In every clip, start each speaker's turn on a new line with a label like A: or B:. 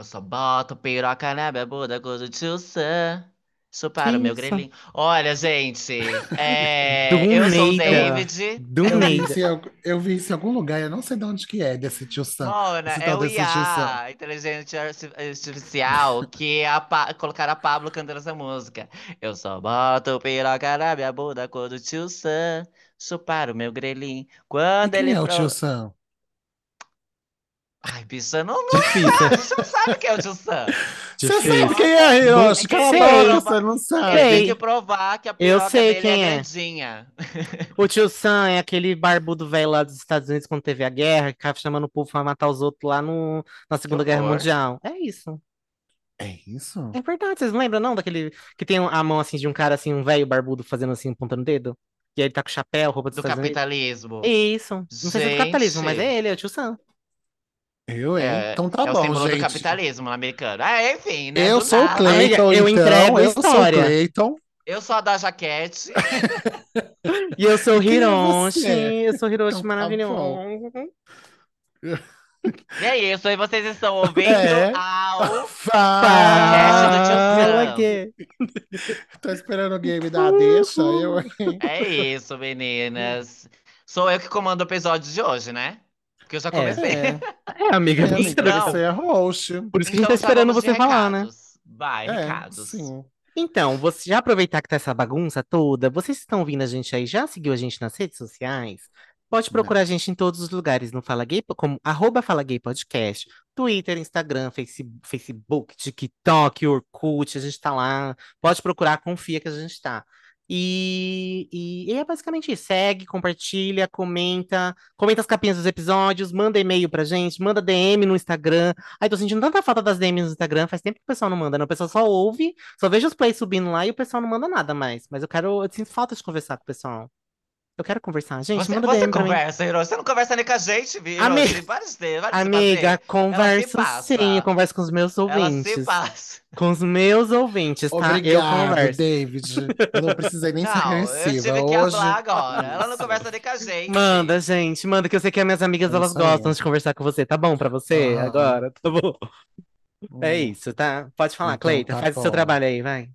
A: Eu só boto piroca na minha bunda quando o tio Sam chupar o meu grelhinho. Olha, gente, é, eu sou o. David.
B: Do
C: Eu vi, isso em, algu- eu vi isso em algum lugar, eu não sei de onde que é desse tio Sam.
A: Mona, é o. IA, inteligência arti- artificial, que a Pa- colocaram a Pablo cantando essa música. Eu só boto piroca na minha bunda quando o tio Sam chupar o meu grelhinho.
C: E
A: Quando
C: quem
A: ele
C: é o tio Sam?
A: Ai, bicha, não, não,
B: Difícil.
A: você não sabe quem é o tio Sam.
C: Você sabe quem é, Hiroshi?
A: É que
C: Cala a boca, você não sabe.
A: tem que provar que a
B: Eu
A: piroca
B: sei
A: dele
B: quem
A: é
B: é.
A: grandinha.
B: O tio Sam é aquele barbudo velho lá dos Estados Unidos quando teve a guerra, que ficava chamando o povo pra matar os outros lá no, na Segunda Guerra. Mundial. É isso.
C: É isso?
B: É verdade, vocês não lembram, não? Daquele que tem a mão assim de um cara assim, um velho barbudo fazendo assim, apontando o dedo? E aí ele tá com chapéu, roupa dos
A: Do
B: Estados Unidos.
A: capitalismo.
B: Isso. Não sei se é do capitalismo, mas é
A: Gente,
B: ele, é o tio Sam.
C: Eu,
A: é,
C: Então tá
A: é o
C: bom,
A: símbolo do
C: gente.
A: capitalismo americano. Ah, enfim, né?
C: Eu
A: Do
C: sou o
A: nada.
B: Amiga,
C: Cleiton,
B: eu
C: então.
B: entrego a
C: Eu sou o
B: história.
C: Cleiton.
A: Eu sou a da jaquete.
B: E eu sou o
C: é
B: Hiroshi, eu sou o Hiroshi
C: Então tá
B: maravilhoso.
A: E é isso, aí vocês estão ouvindo
C: É.
A: ao
C: Fala.
A: do tio
B: Fala.
C: Tô esperando o game da deixa, eu?
A: É isso, meninas. Sou eu que comando o episódio de hoje, né? Porque eu já
B: É.
A: comecei.
C: É,
B: É, amiga,
C: é, amiga,
A: Então-
C: você é host.
B: por isso que a gente
A: Então
B: tá esperando você falar, né?
A: Vai,
C: É,
A: recados.
C: sim.
B: Então, você já aproveitar que tá essa bagunça toda, vocês estão ouvindo a gente aí, já seguiu a gente nas redes sociais? Pode procurar a gente em todos os lugares no Fala Gay, como arroba Fala Gay Podcast, Twitter, Instagram, Face- Facebook, TikTok, Orkut, a gente tá lá. Pode procurar, confia que a gente tá. E, e, e é basicamente isso. Segue, compartilha, comenta, comenta as capinhas dos episódios, manda e-mail pra gente, manda DM no Instagram. Ai, tô sentindo tanta falta das DMs no Instagram, faz tempo que o pessoal não manda, né? O pessoal só ouve, só vejo os plays subindo lá e o pessoal não manda nada mais. Mas eu quero, eu sinto falta de conversar com o pessoal. Eu quero conversar. Gente,
A: Você,
B: manda
A: você
B: DM
A: conversa, Hiroshi. Você não conversa nem com a gente, viu?
B: Amiga-
A: deles, vários
B: Amiga, converso sim, eu converso com os meus
A: Ela se
B: ouvintes.
A: passa.
B: Com os meus ouvintes, tá? Eu
C: Obrigado,
B: converso.
C: David. Eu não precisei nem ser
A: Não, eu
C: agressiva.
A: tive que
C: Hoje.
A: falar agora. Ela não conversa nem com a gente.
B: Manda, gente, manda, que eu sei que as minhas amigas,
C: É
B: elas gostam de conversar com você. Tá bom pra você
C: Aham.
B: agora? Tá bom. É
C: Hum,
B: isso, tá? Pode falar,
C: Então
B: Cleita,
C: tá
B: faz o seu
C: bom.
B: trabalho aí, vai.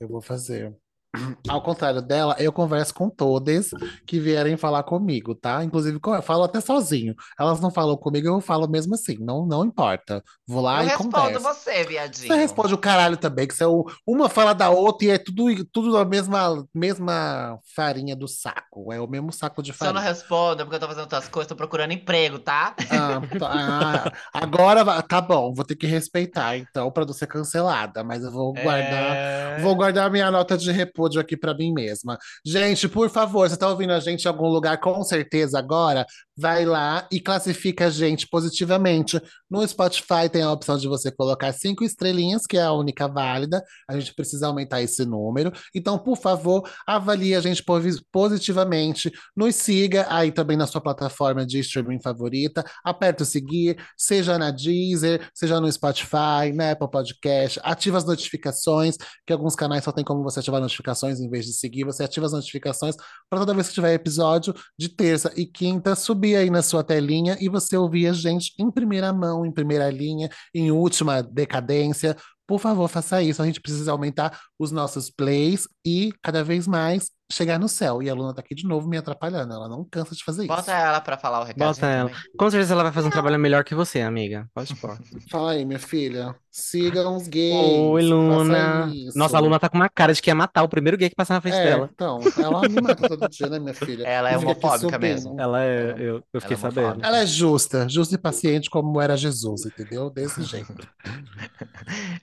C: Eu vou fazer. Ao contrário dela, eu converso com todas que vierem falar comigo, tá? Inclusive, eu falo até sozinho. Elas não falam comigo, eu falo mesmo assim. Não, não importa. Vou lá
A: Eu
C: e
A: respondo
C: converso.
A: você, viadinho.
C: Você responde o caralho também, que você é o- uma fala da outra e é tudo, tudo a mesma, mesma farinha do saco. É o mesmo saco de
A: Se eu não
C: farinha.
A: respondo é porque eu tô fazendo outras coisas, tô procurando emprego, tá?
C: Ah, ah, agora tá bom, vou ter que respeitar, então, pra não ser cancelada, mas eu vou guardar.
A: É...
C: Vou guardar minha nota de repúdio aqui pra mim mesma. Gente, por favor, você tá ouvindo a gente em algum lugar, com certeza agora, vai lá e classifica a gente positivamente. No Spotify tem a opção de você colocar cinco estrelinhas, que é a única válida. A gente precisa aumentar esse número. Então, por favor, avalie a gente posi- positivamente. Nos siga aí também na sua plataforma de streaming favorita. Aperta o seguir, seja na Deezer, seja no Spotify, na Apple Podcast. Ativa as notificações, que alguns canais só tem como você ativar notificações em vez de seguir. Você ativa as notificações para toda vez que tiver episódio de terça e quinta subir aí na sua telinha e você ouvir a gente em primeira mão, em primeira linha, em última decadência. Por favor, faça isso. A gente precisa aumentar os nossos plays e cada vez mais chegar no céu. E a Luna tá aqui de novo me atrapalhando. Ela não cansa de fazer
A: Bota
C: isso.
A: ela pra falar o recadinho
B: Bota ela.
A: também.
B: Com certeza ela vai fazer um trabalho melhor que você, amiga. Pode pôr.
C: Fala aí, minha filha. Sigam os gays.
B: Oi, Luna. Nossa, a Luna tá com uma cara de que ia matar o primeiro gay que passar na frente
C: É,
B: dela.
C: então, ela me mata todo dia, né, minha filha?
A: Ela é homofóbica mesmo.
B: Ela é. Eu, eu fiquei
A: Ela é
B: sabendo.
A: homofóbica.
C: Ela é justa, justa e paciente como era Jesus, entendeu? Desse jeito.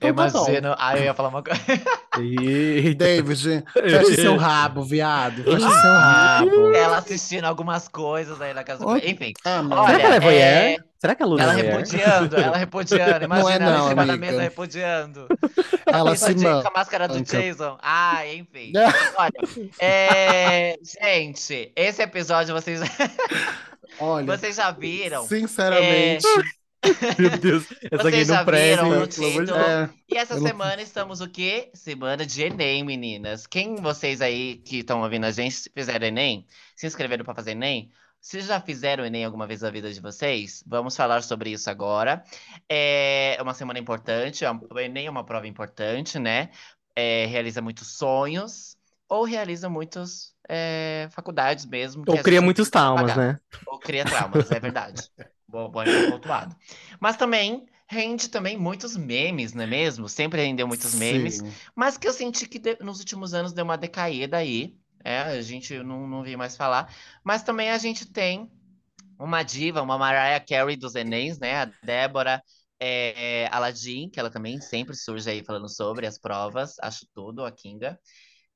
A: Eu
C: Então tá bom.
A: imagino. Ah, eu ia falar uma coisa.
B: Eita.
C: David, feche seu rabo, viado. Feche seu rabo.
A: Ela assistindo algumas coisas aí na casa do.
C: Oi.
A: Enfim.
C: Ah.
A: Olha,
B: Será que ela é voyeur?
A: é-
B: Será que a Luna
A: Ela
B: é voyeur?
A: repudiando, ela repudiando. Imagina
C: Não é
A: ela em
C: não,
A: cima da mesa repudiando.
C: Ela se manda.
A: com a máscara do
C: Então.
A: Jason. Ah, enfim. Olha, é, gente, esse episódio vocês,
C: Olha,
A: vocês já viram?
C: sinceramente,
B: Meu Deus, essa
A: Vocês já
B: não presta.
A: viram no título?
C: É,
A: E essa
C: Eu não-
A: semana estamos o quê? Semana de Enem, meninas. Quem vocês aí que estão ouvindo a gente fizeram Enem, se inscreveram para fazer Enem, Vocês já fizeram o Enem alguma vez na vida de vocês? Vamos falar sobre isso agora. É uma semana importante, é o Enem é uma prova importante, né? É, realiza muitos sonhos ou realiza muitas é, faculdades mesmo.
B: Ou cria muitos traumas, né?
A: Ou cria traumas, é verdade. Bom, bom, bem pontuado. Mas também rende também muitos memes, não é mesmo? Sempre rendeu muitos memes.
C: Sim.
A: Mas que eu senti que de- nos últimos anos deu uma decaída aí. É, a gente não, não vi mais falar. Mas também a gente tem uma diva, uma Mariah Carey dos Enems, né? A Débora é, é, Aladdin, que ela também sempre surge aí falando sobre as provas. Acho tudo, a Kinga.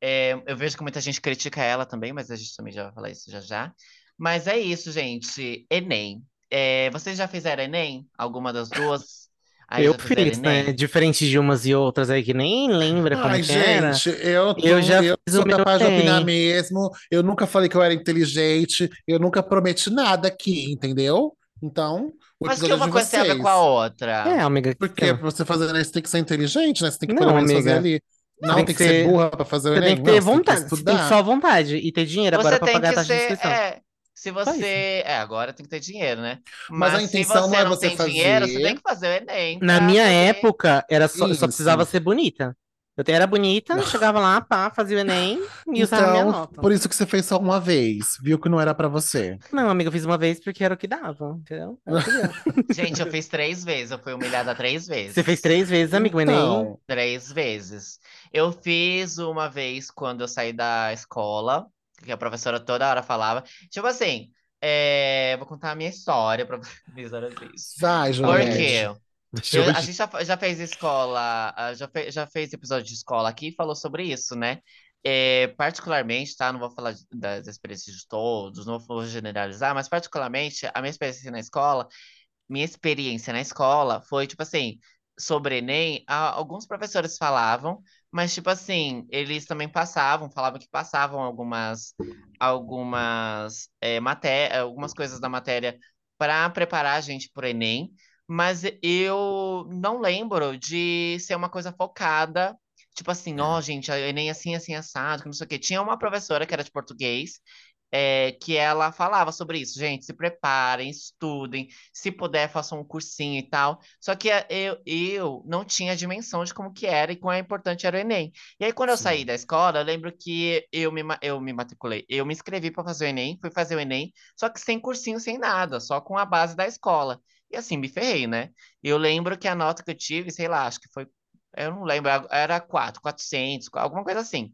A: É, eu vejo que muita gente critica ela também, mas a gente também já vai falar isso já já. Mas é isso, gente. Enem. É, vocês já fizeram Enem? Alguma das duas? Aí
B: Eu fiz, né?
A: Enem?
B: Diferente de umas e outras aí que nem lembra como
C: Ai,
B: que era.
C: gente, eu, tô,
B: Eu já
C: eu
B: fiz
C: sou
B: o meu
C: capaz de opinar mesmo. Eu nunca falei que eu era inteligente. Eu nunca prometi nada aqui, entendeu? Então, o
A: Mas que
C: episódio é
A: uma
C: de
A: coisa tem a ver
C: vocês.
A: com a outra?
B: É, amiga.
C: Porque pra você fazer Enem, você tem que ser inteligente, né? Você tem que
B: Não,
C: pelo menos fazer
B: amiga.
C: ali. Não,
B: tem
C: tem
B: que
C: que ser burra pra fazer o
B: Você
C: Enem.
B: tem que ter
C: Não, você tem que
B: vontade. Você tem
C: estudar.
B: só vontade e ter dinheiro agora
A: Você
B: pra
A: tem
B: pagar a
A: que
B: taxa de
A: ser,
B: inscrição.
A: é, se você, é, agora tem que ter dinheiro, né?
C: Mas a
A: Mas se
C: intenção
A: você
C: não é
A: não
C: você
A: tem dinheiro, você
C: fazer-
A: tem que fazer o Enem
B: Na minha época, era só, eu só precisava ser bonita. Eu era bonita, chegava lá, pá, fazia o Enem e usava minha
C: Então,
B: nota.
C: por isso que você fez só uma vez. Viu que não era pra você.
B: Não, amiga, eu fiz uma vez porque era o que dava, entendeu? Deu.
A: Gente, eu fiz três vezes, eu fui humilhada três vezes.
B: Você fez três vezes, amigo, o Enem.
C: Então,
A: Três vezes. Eu fiz uma vez quando eu saí da escola, que a professora toda hora falava. Tipo assim, é, vou contar a minha história pra vocês. isso.
C: vai,
A: Por
C: Juliette.
A: quê?
B: Deixa
A: Eu- a gente já, já fez escola, já, fe- já fez episódio de escola aqui e falou sobre isso, né? É, particularmente, tá? Não vou falar de- das experiências de todos, não vou generalizar, mas particularmente a minha experiência na escola, minha experiência na escola foi tipo assim, sobre Enem, a- alguns professores falavam, mas tipo assim, eles também passavam, falavam que passavam algumas, algumas é, maté algumas coisas da matéria para preparar a gente para o Enem. Mas eu não lembro de ser uma coisa focada, tipo assim, ó, gente, a Enem é assim, assim, assado, que não sei o quê. Tinha uma professora que era de português, é, que ela falava sobre isso, gente, se preparem, estudem, se puder, façam um cursinho e tal. Só que eh, eu, eu não tinha dimensão de como que era e quão importante era o Enem. E aí, quando eu
C: Sim.
A: saí da escola, eu lembro que eu me, eu me matriculei, eu me inscrevi para fazer o Enem, fui fazer o Enem, só que sem cursinho, sem nada, só com a base da escola. E assim, me ferrei, né? Eu lembro que a nota que eu tive, sei lá, acho que foi, eu não lembro, era 4, 400, alguma coisa assim.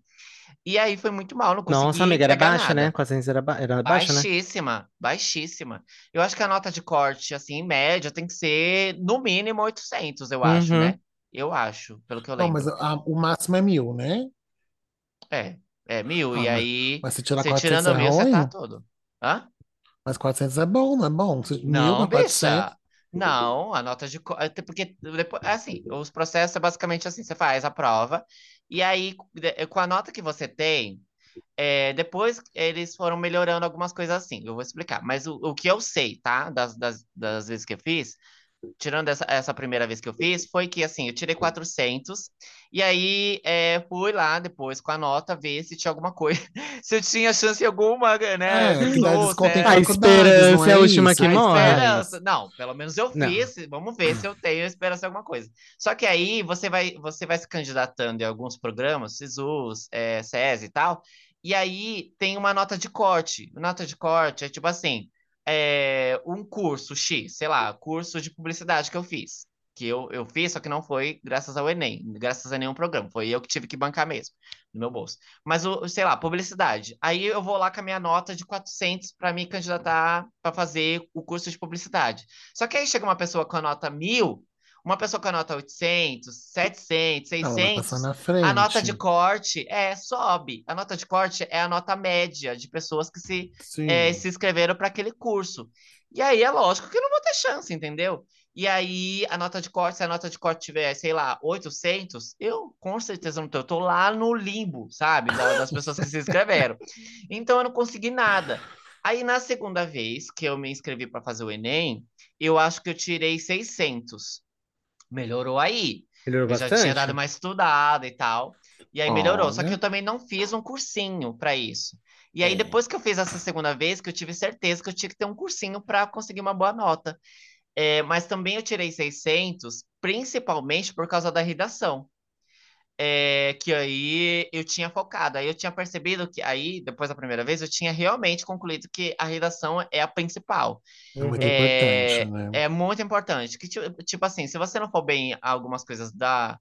A: E aí foi muito mal, não consegui
B: Nossa, amiga, era baixa,
A: nada.
B: né? 400 era, ba... era baixa, né?
A: Baixíssima, baixíssima. Eu acho que a nota de corte, assim, em média, tem que ser no mínimo 800, eu acho,
B: Uhum.
A: né? Eu acho, pelo que eu
C: Não,
A: lembro.
C: mas a- o máximo é mil, né?
A: É, é mil,
C: Ah,
A: e aí,
C: Mas se tirar
A: você
C: 400
A: tirando
C: é
A: mil, você tá tudo. Hã?
C: Mas 400 é bom, não é bom? Se- Mil
A: Não,
C: 400.
A: bicha. Não, a nota de. até Porque depois, assim, os processos é basicamente assim: você faz a prova, e aí, de- com a nota que você tem, é, depois eles foram melhorando algumas coisas assim. Eu vou explicar. Mas o, o que eu sei, tá? Das, das, das vezes que eu fiz, tirando essa, essa primeira vez que eu fiz, foi que assim, eu tirei 400, e aí é, fui lá depois com a nota ver se tinha alguma coisa, se eu tinha chance alguma, né?
C: É,
A: Ou
B: A
A: é-
C: não
B: esperança é a
C: é
B: última
C: isso?
B: que
A: a
B: morre.
A: esperança. Não, pelo menos eu
B: Não.
A: fiz. Vamos ver se eu tenho esperança em alguma coisa. Só que aí você vai, você vai se candidatando em alguns programas, SISUS, é, SESI e tal, e aí tem uma nota de corte. Nota de corte é tipo assim, é, um curso X, sei lá, curso de publicidade que eu fiz. Que eu, eu fiz, só que não foi graças ao Enem, graças a nenhum programa. Foi eu que tive que bancar mesmo, no meu bolso. Mas, o, sei lá, publicidade. Aí eu vou lá com a minha nota de 400 para me candidatar para fazer o curso de publicidade. Só que aí chega uma pessoa com a nota 1000, uma pessoa com a nota 800, 700,
C: Ela vai
A: 600.
C: passar na frente.
A: A nota de corte é sobe. A nota de corte é a nota média de pessoas que se, é, se inscreveram para aquele curso. E aí é lógico que não vou ter chance, entendeu? E aí a nota de corte, se a nota de corte tiver, sei lá, 800, eu com certeza não tô. Eu tô lá no limbo, sabe? Da- Das pessoas que se inscreveram. Então eu não consegui nada. Aí na segunda vez que eu me inscrevi para fazer o Enem, eu acho que eu tirei 600. Melhorou aí.
B: Melhorou
A: Eu já tinha
B: bastante.
A: dado uma estudada e tal. E aí melhorou. Só que eu também não fiz um cursinho para isso. E aí,
C: É.
A: depois que eu fiz essa segunda vez, que eu tive certeza que eu tinha que ter um cursinho para conseguir uma boa nota. É, mas também eu tirei 600, principalmente por causa da redação. É, que aí eu tinha focado. Aí eu tinha percebido que aí, depois da primeira vez, eu tinha realmente concluído que a redação é a principal.
C: É muito
A: É,
C: importante, né?
A: é muito importante. Que, ti- tipo assim, se você não for bem em algumas coisas da,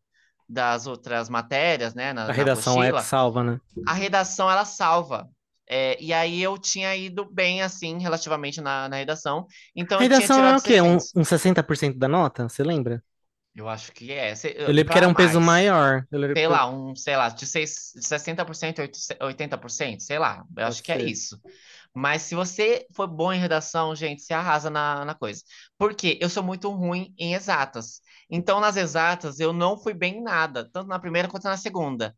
A: das outras matérias, né, na,
B: A
A: na
B: redação é que
A: apostila,
B: salva, né?
A: a redação ela salva. É, e aí eu tinha ido bem, assim, relativamente na, na redação. Então eu tinha
B: Redação é
A: tirado
B: o quê? Um,
A: 600.
B: um 60% da nota? Você lembra?
A: Eu acho que é. Se-
B: Eu lembro que era um peso
A: mais.
B: maior. Eu lembro
A: Sei
B: que-
A: lá, um, sei lá, de seis- de 60%, 80%, sei lá. Eu
B: Pode
A: acho que é isso. Mas se você for bom em redação, gente, você arrasa na, na coisa. Por quê? Eu sou muito ruim em exatas. Então, nas exatas, eu não fui bem em nada, tanto na primeira quanto na segunda.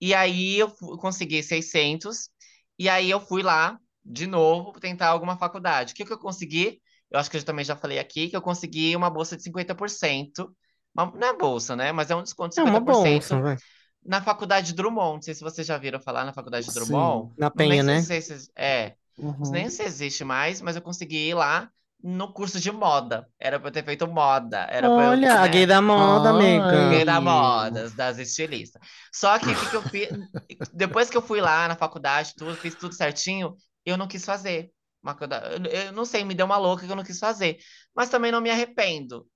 A: E aí eu consegui 600, e aí eu fui lá, de novo, tentar alguma faculdade. O que que eu consegui? Eu acho que eu também já falei aqui, que eu consegui uma bolsa de 50%. Uma- não é bolsa, né? Mas é um desconto de
B: É uma
A: 50%
B: bolsa, vai.
A: na faculdade Drummond. Não sei se vocês já viram falar na faculdade Drummond.
B: Na Penha,
A: sei
B: né?
A: se existe- é,
C: Uhum.
A: nem se existe mais, mas eu consegui ir lá no curso de moda. Era pra eu ter feito moda. Era pra eu,
B: Olha, a
A: né?
B: gay da moda, amiga.
A: Gay da moda, das estilistas. Só que o que, que eu fiz? Depois que eu fui lá na faculdade, tudo, fiz tudo certinho, eu não quis fazer. Uma coisa- Eu não sei, me deu uma louca que eu não quis fazer. Mas também não me arrependo,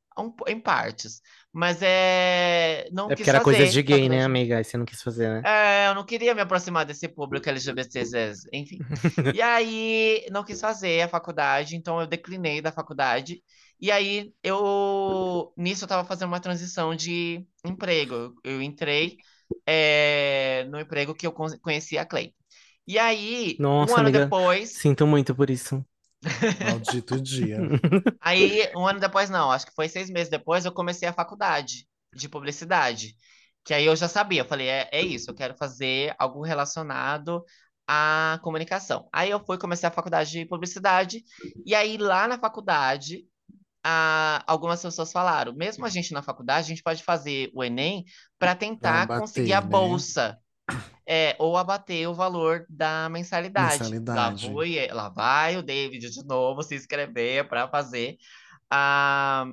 A: em partes. Mas é. Não
B: É porque era coisa
A: fazer
B: de gay, né, amiga? Aí você não quis fazer, né?
A: É, eu não queria me aproximar desse público LGBT, enfim. E aí, não quis fazer a faculdade, então eu declinei da faculdade. E aí, eu, nisso, eu tava fazendo uma transição de emprego. Eu, entrei, é, no emprego que eu con- conheci a Clay. E aí,
B: Nossa,
A: um ano
B: amiga.
A: depois,
B: Sinto muito por isso.
C: Maldito dia.
A: Aí, um ano depois, não, acho que foi seis meses depois, eu comecei a faculdade de publicidade. Que aí eu já sabia, eu falei, é, é isso, eu quero fazer algo relacionado à comunicação. Aí eu fui, comecei a faculdade de publicidade, e aí lá na faculdade, a- algumas pessoas falaram, mesmo a gente na faculdade, a gente pode fazer o Enem para tentar
C: abater,
A: conseguir a
C: né?
A: bolsa. É, ou abater o valor da mensalidade. Lá,
C: Mensalidade.
A: foi- lá vai o David de novo se inscrever para fazer a,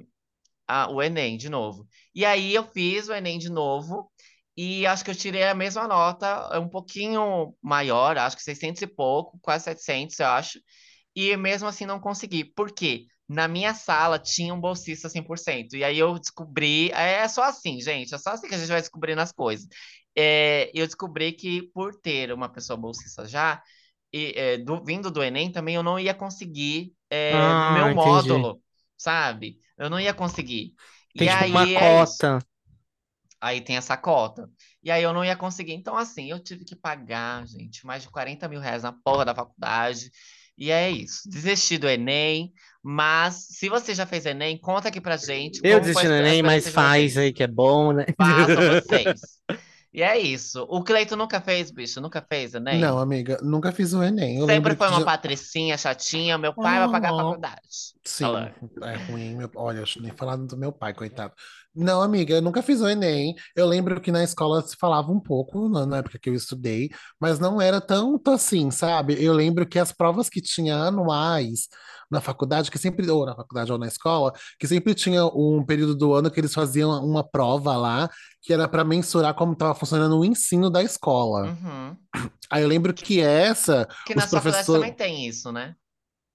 A: a- o Enem de novo. E aí eu fiz o Enem de novo e acho que eu tirei a mesma nota, um pouquinho maior, acho que 600 e pouco, quase 700, eu acho. E mesmo assim não consegui. Por quê? Na minha sala tinha um bolsista 100%. E aí eu descobri. É só assim, gente. É só assim que a gente vai descobrindo as coisas. É, eu descobri que por ter uma pessoa bolsista já, e, é, do- vindo do Enem, também eu não ia conseguir é,
B: Ah,
A: meu
B: entendi.
A: módulo, sabe? Eu não ia conseguir.
B: Tem
A: E
B: tipo
A: aí
B: uma
A: é
B: cota.
A: Aí tem essa cota. E aí eu não ia conseguir. Então, assim, eu tive que pagar, gente, mais de 40 mil reais na porra da faculdade. E é isso. Desisti do Enem. Mas se você já fez Enem, conta aqui pra gente
B: Eu desisti
A: a
B: Enem, mas faz aí que é bom, né?
A: Façam vocês. E é isso. O Cleito nunca fez, bicho? Nunca fez Enem?
C: Não, amiga, nunca fiz o Enem. Eu
A: Sempre foi uma
C: já-
A: patricinha chatinha. Meu pai vai pagar a
C: Oh.
A: faculdade.
C: Sim,
A: Ela-
C: é ruim. Meu... Olha, nem falando do meu pai, coitado. Não, amiga, eu nunca fiz o Enem. Eu lembro que na escola se falava um pouco, na na época que eu estudei, mas não era tanto assim, sabe? Eu lembro que as provas que tinha anuais na faculdade, que sempre, ou na faculdade ou na escola, que sempre tinha um período do ano que eles faziam uma prova lá, que era para mensurar como estava funcionando o ensino da escola.
A: Uhum.
C: Aí eu lembro que essa,
A: Que faculdades
C: professores.
A: também tem isso, né?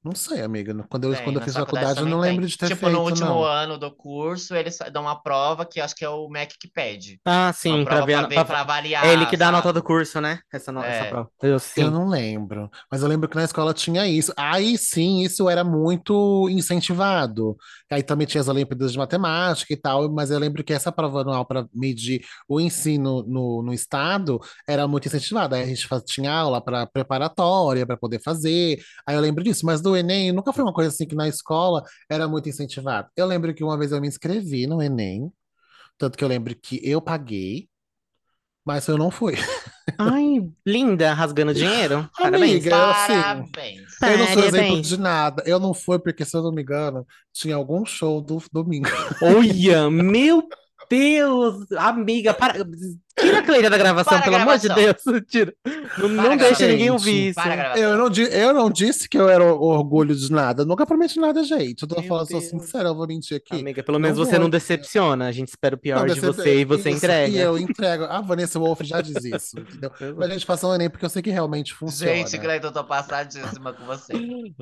C: Não sei, amiga. Quando eu,
A: Tem,
C: quando eu fiz
A: faculdades
C: faculdade, eu não
A: tem.
C: lembro de ter
A: Tipo,
C: feito,
A: no último
C: não.
A: ano do curso, eles dão uma prova que acho que é o MEC que pede.
B: Ah,
A: Uma
B: sim, pra
A: prova
B: ver,
A: pra ver,
B: pra-
A: pra avaliar,
B: É ele que dá a nota do curso, né? Essa, no- essa
A: É.
B: prova. Eu
C: Eu não lembro, mas eu lembro que na escola tinha isso. Aí sim, isso era muito incentivado. Aí também tinha as Olimpíadas de Matemática e tal, mas eu lembro que essa prova anual para medir o ensino no, no estado era muito incentivada. Aí a gente faz- tinha aula para preparatória para poder fazer. Aí eu lembro disso, mas do Enem nunca foi uma coisa assim que na escola era muito incentivado. Eu lembro que uma vez eu me inscrevi no Enem, tanto que eu lembro que eu paguei, mas eu não fui.
B: Ai, linda, rasgando dinheiro. Parabéns.
C: Amiga, eu, assim,
A: Parabéns.
C: Eu não sou exemplo
B: Parabéns.
C: de nada. Eu não fui porque, se eu não me engano, tinha algum show do domingo.
B: Olha, meu Deus, amiga, para. Tira a Cleide da gravação, pelo amor de. Deus. Tira. Não, não deixa ninguém ouvir isso.
C: Eu não, eu não disse que eu era orgulho de nada. Eu nunca prometi nada, gente. Eu tô
B: Meu
C: falando, sou
B: Deus.
C: sincero, eu vou mentir aqui.
B: Amiga, pelo menos
C: Não
B: você
C: vou.
B: não decepciona. A gente espera o pior
C: Não,
B: de você e você
C: isso,
B: entrega.
C: E eu entrego. A Vanessa Wolff já diz isso, entendeu? Mas a gente faça um Enem porque eu sei que realmente funciona.
A: Gente, Cleiton, eu tô passadíssima com você.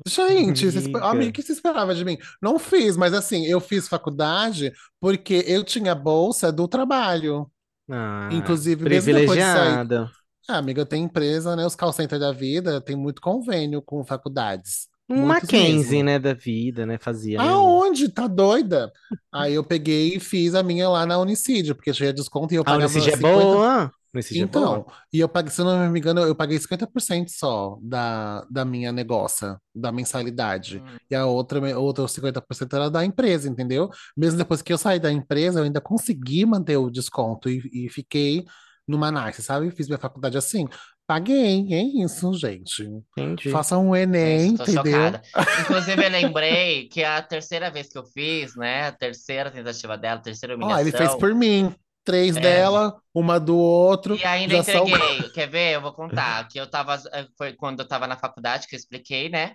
C: Gente,
B: Amiga.
C: amiga, o que você esperava de mim? Não fiz, mas assim, eu fiz faculdade porque eu tinha bolsa do trabalho.
B: Ah,
C: Inclusive, mesmo
B: privilegiada.
C: Ah, amiga, tem empresa, né? Os call center da vida tem muito convênio com faculdades.
B: Um Mackenzie, né, da vida, né? Fazia. né?
C: Aonde? Tá doida? Aí eu peguei e fiz a minha lá na Unicid, porque tinha desconto e eu
B: A
C: pagava
B: Unicid é
C: 50
B: boa. Unicid é boa.
C: Então, e eu paguei, se eu não me engano, eu paguei 50% só da, da minha negócio, da mensalidade.
A: Hum.
C: E a outra, outra 50% era da empresa, entendeu? Mesmo depois que eu saí da empresa, eu ainda consegui manter o desconto e, e fiquei numa nice, sabe? Fiz minha faculdade assim. Paguei, é isso, gente.
B: Entendi.
C: Faça um Enem,
A: Gente, tô
C: entendeu?
A: chocada. Inclusive, eu lembrei que a terceira vez que eu fiz, né? A terceira tentativa dela, a terceira
C: Ó, ele fez
A: humilhação.
C: por mim. Três
A: É.
C: dela, uma do outro.
A: E ainda
C: são-
A: entreguei. Quer ver? Eu vou contar. Que eu tava. eh, Foi quando eu tava na faculdade que eu expliquei, né?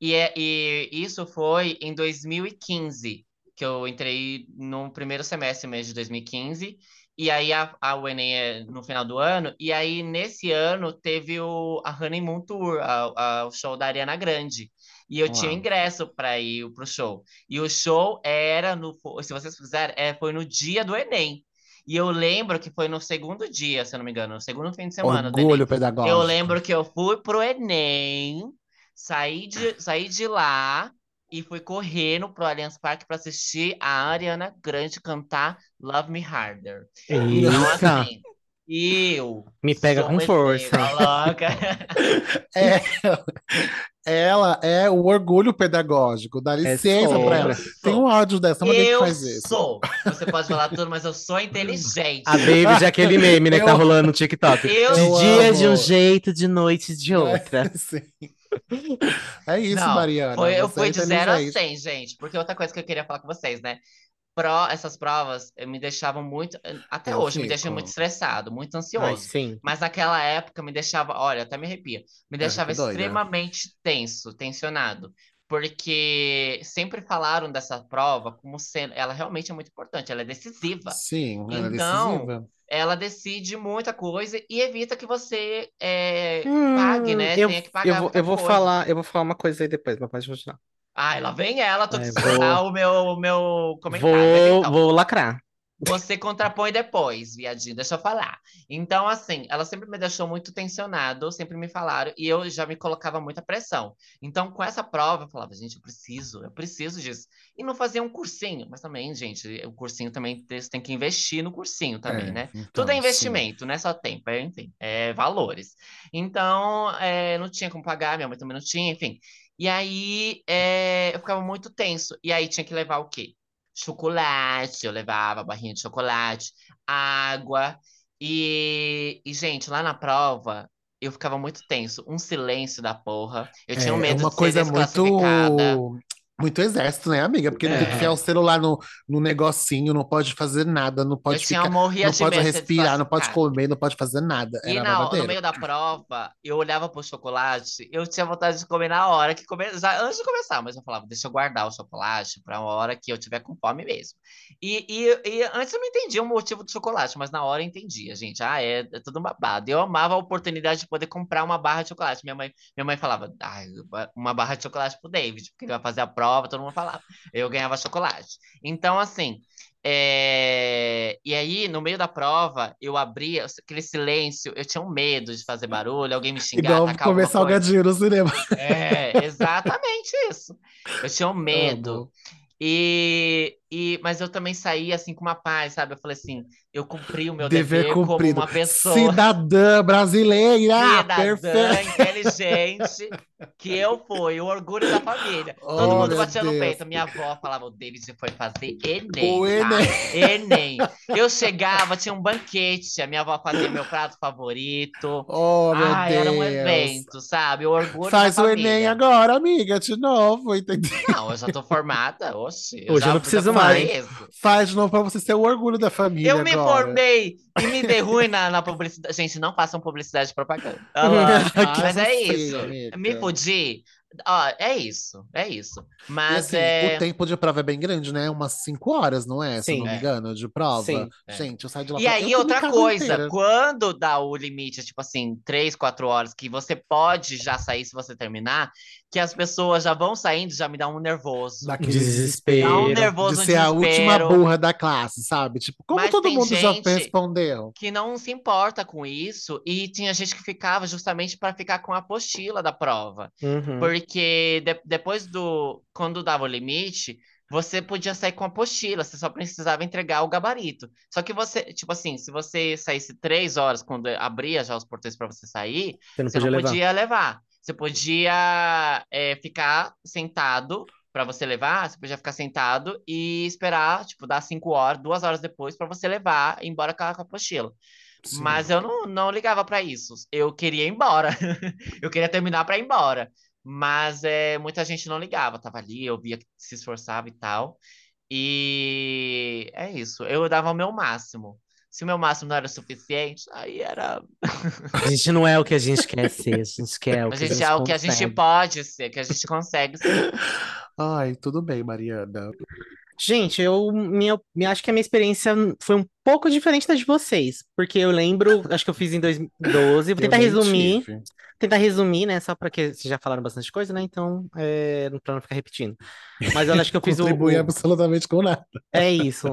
A: E, é- e isso foi em 2015, que eu entrei no primeiro semestre mesmo de 2015. E aí a, a o Enem é no final do ano. E aí, nesse ano, teve o, a Honeymoon Tour, a- a- o show da Ariana Grande. E eu tinha
C: Uau.
A: ingresso para ir pro show. E o show era no. Se vocês quiserem, é, foi no dia do Enem. E eu lembro que foi no segundo dia, se eu não me engano, no segundo fim de semana.
C: Orgulho pedagógico.
A: Eu lembro que eu fui pro Enem, saí de, saí de lá e fui correndo pro Allianz Parque para assistir a Ariana Grande cantar Love Me Harder. Então,
B: Eita,
A: assim, eu
B: me pega com força.
C: É, ela é o orgulho pedagógico. Dá
B: É
C: licença
B: sobre.
C: pra ela. Tem um áudio dessa, mas que
A: Eu
C: faz isso.
A: sou. Você pode falar tudo, mas eu sou inteligente.
B: A David é aquele meme, né, que tá
C: Eu-
B: rolando no TikTok.
A: Eu
B: De
C: Eu
B: dia de um jeito, de noite de outra.
C: Sim. É isso,
A: Não,
C: Mariana.
A: Foi, eu fui
C: é
A: de 0 a
C: inteligente.
A: 100, gente. Porque outra coisa que eu queria falar com vocês, né? Pro, essas provas eh, me deixavam muito. eh, Até
C: Eu
A: hoje, me deixam
C: fico.
A: muito estressado, muito
B: Ai,
A: ansioso.
B: sim.
A: Mas naquela época me deixava, olha, até me arrepia, me deixava
C: fico doida.
A: extremamente tenso, tensionado. Porque sempre falaram dessa prova como sendo. Ela realmente é muito importante, ela é decisiva.
C: Sim, ela é
A: Então,
C: decisiva.
A: Ela decide muita coisa e evita que você eh,
B: Hum,
A: pague, né?
B: eu,
A: Tenha que
B: eu
A: pagar
B: vou,
A: muita
B: eu vou falar, eu vou falar uma coisa aí depois, mas pode continuar.
A: Ai, lá vem ela, tô
B: É, vou-
A: o meu, o meu comentário.
B: Vou,
A: então,
B: vou lacrar.
A: você contrapõe depois, viadinho, deixa eu falar. Então, assim, ela sempre me deixou muito tensionado, sempre me falaram, e eu já me colocava muita pressão. Então, com essa prova, eu falava, gente, eu preciso, eu preciso disso. E não fazia um cursinho, mas também, gente, o cursinho também você tem que investir no cursinho também,
C: É,
A: né?
C: então,
A: Tudo é
C: sim.
A: investimento, não é só tempo, é, enfim, é valores. Então, é, não tinha como pagar, minha mãe também não tinha, enfim. E aí, é, eu ficava muito tenso. E aí, tinha que levar o quê? Chocolate, eu levava barrinha de chocolate, água. E, e, gente, lá na prova, eu ficava muito tenso. Um silêncio da porra. Eu tinha
C: É,
A: um medo
C: uma
A: de ser
C: coisa muito. Muito exército, né, amiga? Porque não tem que
A: É.
C: enfiar o celular no, no negocinho, não pode fazer nada, não pode ficar, não
A: de
C: pode
A: medo de ser
C: respirar, não pode comer, não pode fazer nada.
A: E
C: Era
A: na, no meio da prova, eu olhava pro chocolate, eu tinha vontade de comer na hora que come... já antes de começar, mas eu falava, deixa eu guardar o chocolate para uma hora que eu tiver com fome mesmo. E, e, e antes eu não entendia o motivo do chocolate, mas na hora eu entendia, gente. Ah, é, é tudo babado. Eu amava a oportunidade de poder comprar uma barra de chocolate. Minha mãe, minha mãe falava, ah, uma barra de chocolate pro David, porque ele vai fazer a prova, todo mundo falava. Eu ganhava chocolate. Então, assim, é, e aí, no meio da prova, eu abria aquele silêncio, eu tinha um medo de fazer barulho, alguém me xingar,
C: Igual
A: atacar
C: comer
A: alguma coisa.
C: salgadinho no cinema.
A: É, exatamente isso. Eu tinha um medo. E, e, mas eu também saí assim com uma paz, sabe? Eu falei assim, eu cumpri o meu
C: Dever
A: dever como
C: cumprido.
A: uma pessoa
C: Cidadã brasileira!
A: cidadã, inteligente, que eu fui, o orgulho da família. Todo
C: Oh,
A: mundo
C: meu
A: batia no
C: Deus.
A: peito. Minha avó falava, o David foi fazer Enem,
C: O
A: tá?
C: Enem.
A: Enem. Eu chegava, tinha um banquete, a minha avó fazia meu prato favorito.
C: Oh, meu
A: Ai, era um
C: Deus!
A: evento, sabe? O orgulho
C: Faz
A: da
C: o
A: família.
C: Enem agora, amiga, de novo, entendeu?
A: Não, eu já tô formada, oxe. eu
B: Hoje
A: já,
B: eu não preciso mais.
C: Faz de novo pra você ser o orgulho da família
A: Eu me. Formei e me dei ruim na, na publicidade. Gente, não façam publicidade e propaganda.
C: Ah,
A: Mas é isso. Me fudi. Ó, é isso, é isso. Mas
C: assim,
A: é.
C: o tempo de prova é bem grande, né? Umas 5 horas, não é? Se
B: Sim.
C: não me
A: É.
C: engano, de prova.
B: Sim.
A: É.
C: Gente, eu saio de lá
A: E aí, outra coisa,
C: inteira.
A: quando dá o limite, tipo assim, três, quatro horas, que você pode já sair se você terminar, que as pessoas já vão saindo, já me dá um nervoso.
C: Daquele
B: Desespero.
A: Dá um nervoso,
C: de
A: um
C: ser a última burra da classe, sabe? Tipo, como
A: Mas
C: todo mundo já respondeu?
A: que não se importa com isso, e tinha gente que ficava justamente para ficar com a apostila da prova.
B: Uhum.
A: Porque de- depois do. Quando dava o limite, você podia sair com a apostila, você só precisava entregar o gabarito. Só que você, tipo assim, se você saísse três horas quando abria já os portões para você sair,
B: Você não
A: você
B: podia
A: não
B: levar.
A: podia levar. Você podia é, ficar sentado para você levar, você podia ficar sentado e esperar, tipo, dar cinco horas, duas horas depois para você levar e ir embora com a, com a apostila.
C: Sim.
A: Mas eu não, não ligava para isso. Eu queria ir embora. eu queria terminar para ir embora. Mas é, muita gente não ligava. Tava ali, eu via que se esforçava e tal. E é isso. Eu dava o meu máximo. Se o meu máximo não era o suficiente, aí era.
B: A gente não é o que a gente quer ser, a gente quer o
A: A
B: que
A: gente é o que a gente pode ser, que a gente consegue ser.
C: Ai, tudo bem, Mariana.
B: Gente, eu minha, acho que a minha experiência foi um pouco diferente da de vocês, porque eu lembro, acho que eu fiz em 2012, vou tentar resumir,
C: tive.
B: tentar resumir, né, só porque vocês já falaram bastante coisa, né, então, é, pra não ficar repetindo. Mas eu acho que eu fiz o,
C: Contribui
B: o-
C: absolutamente com nada.
B: é isso,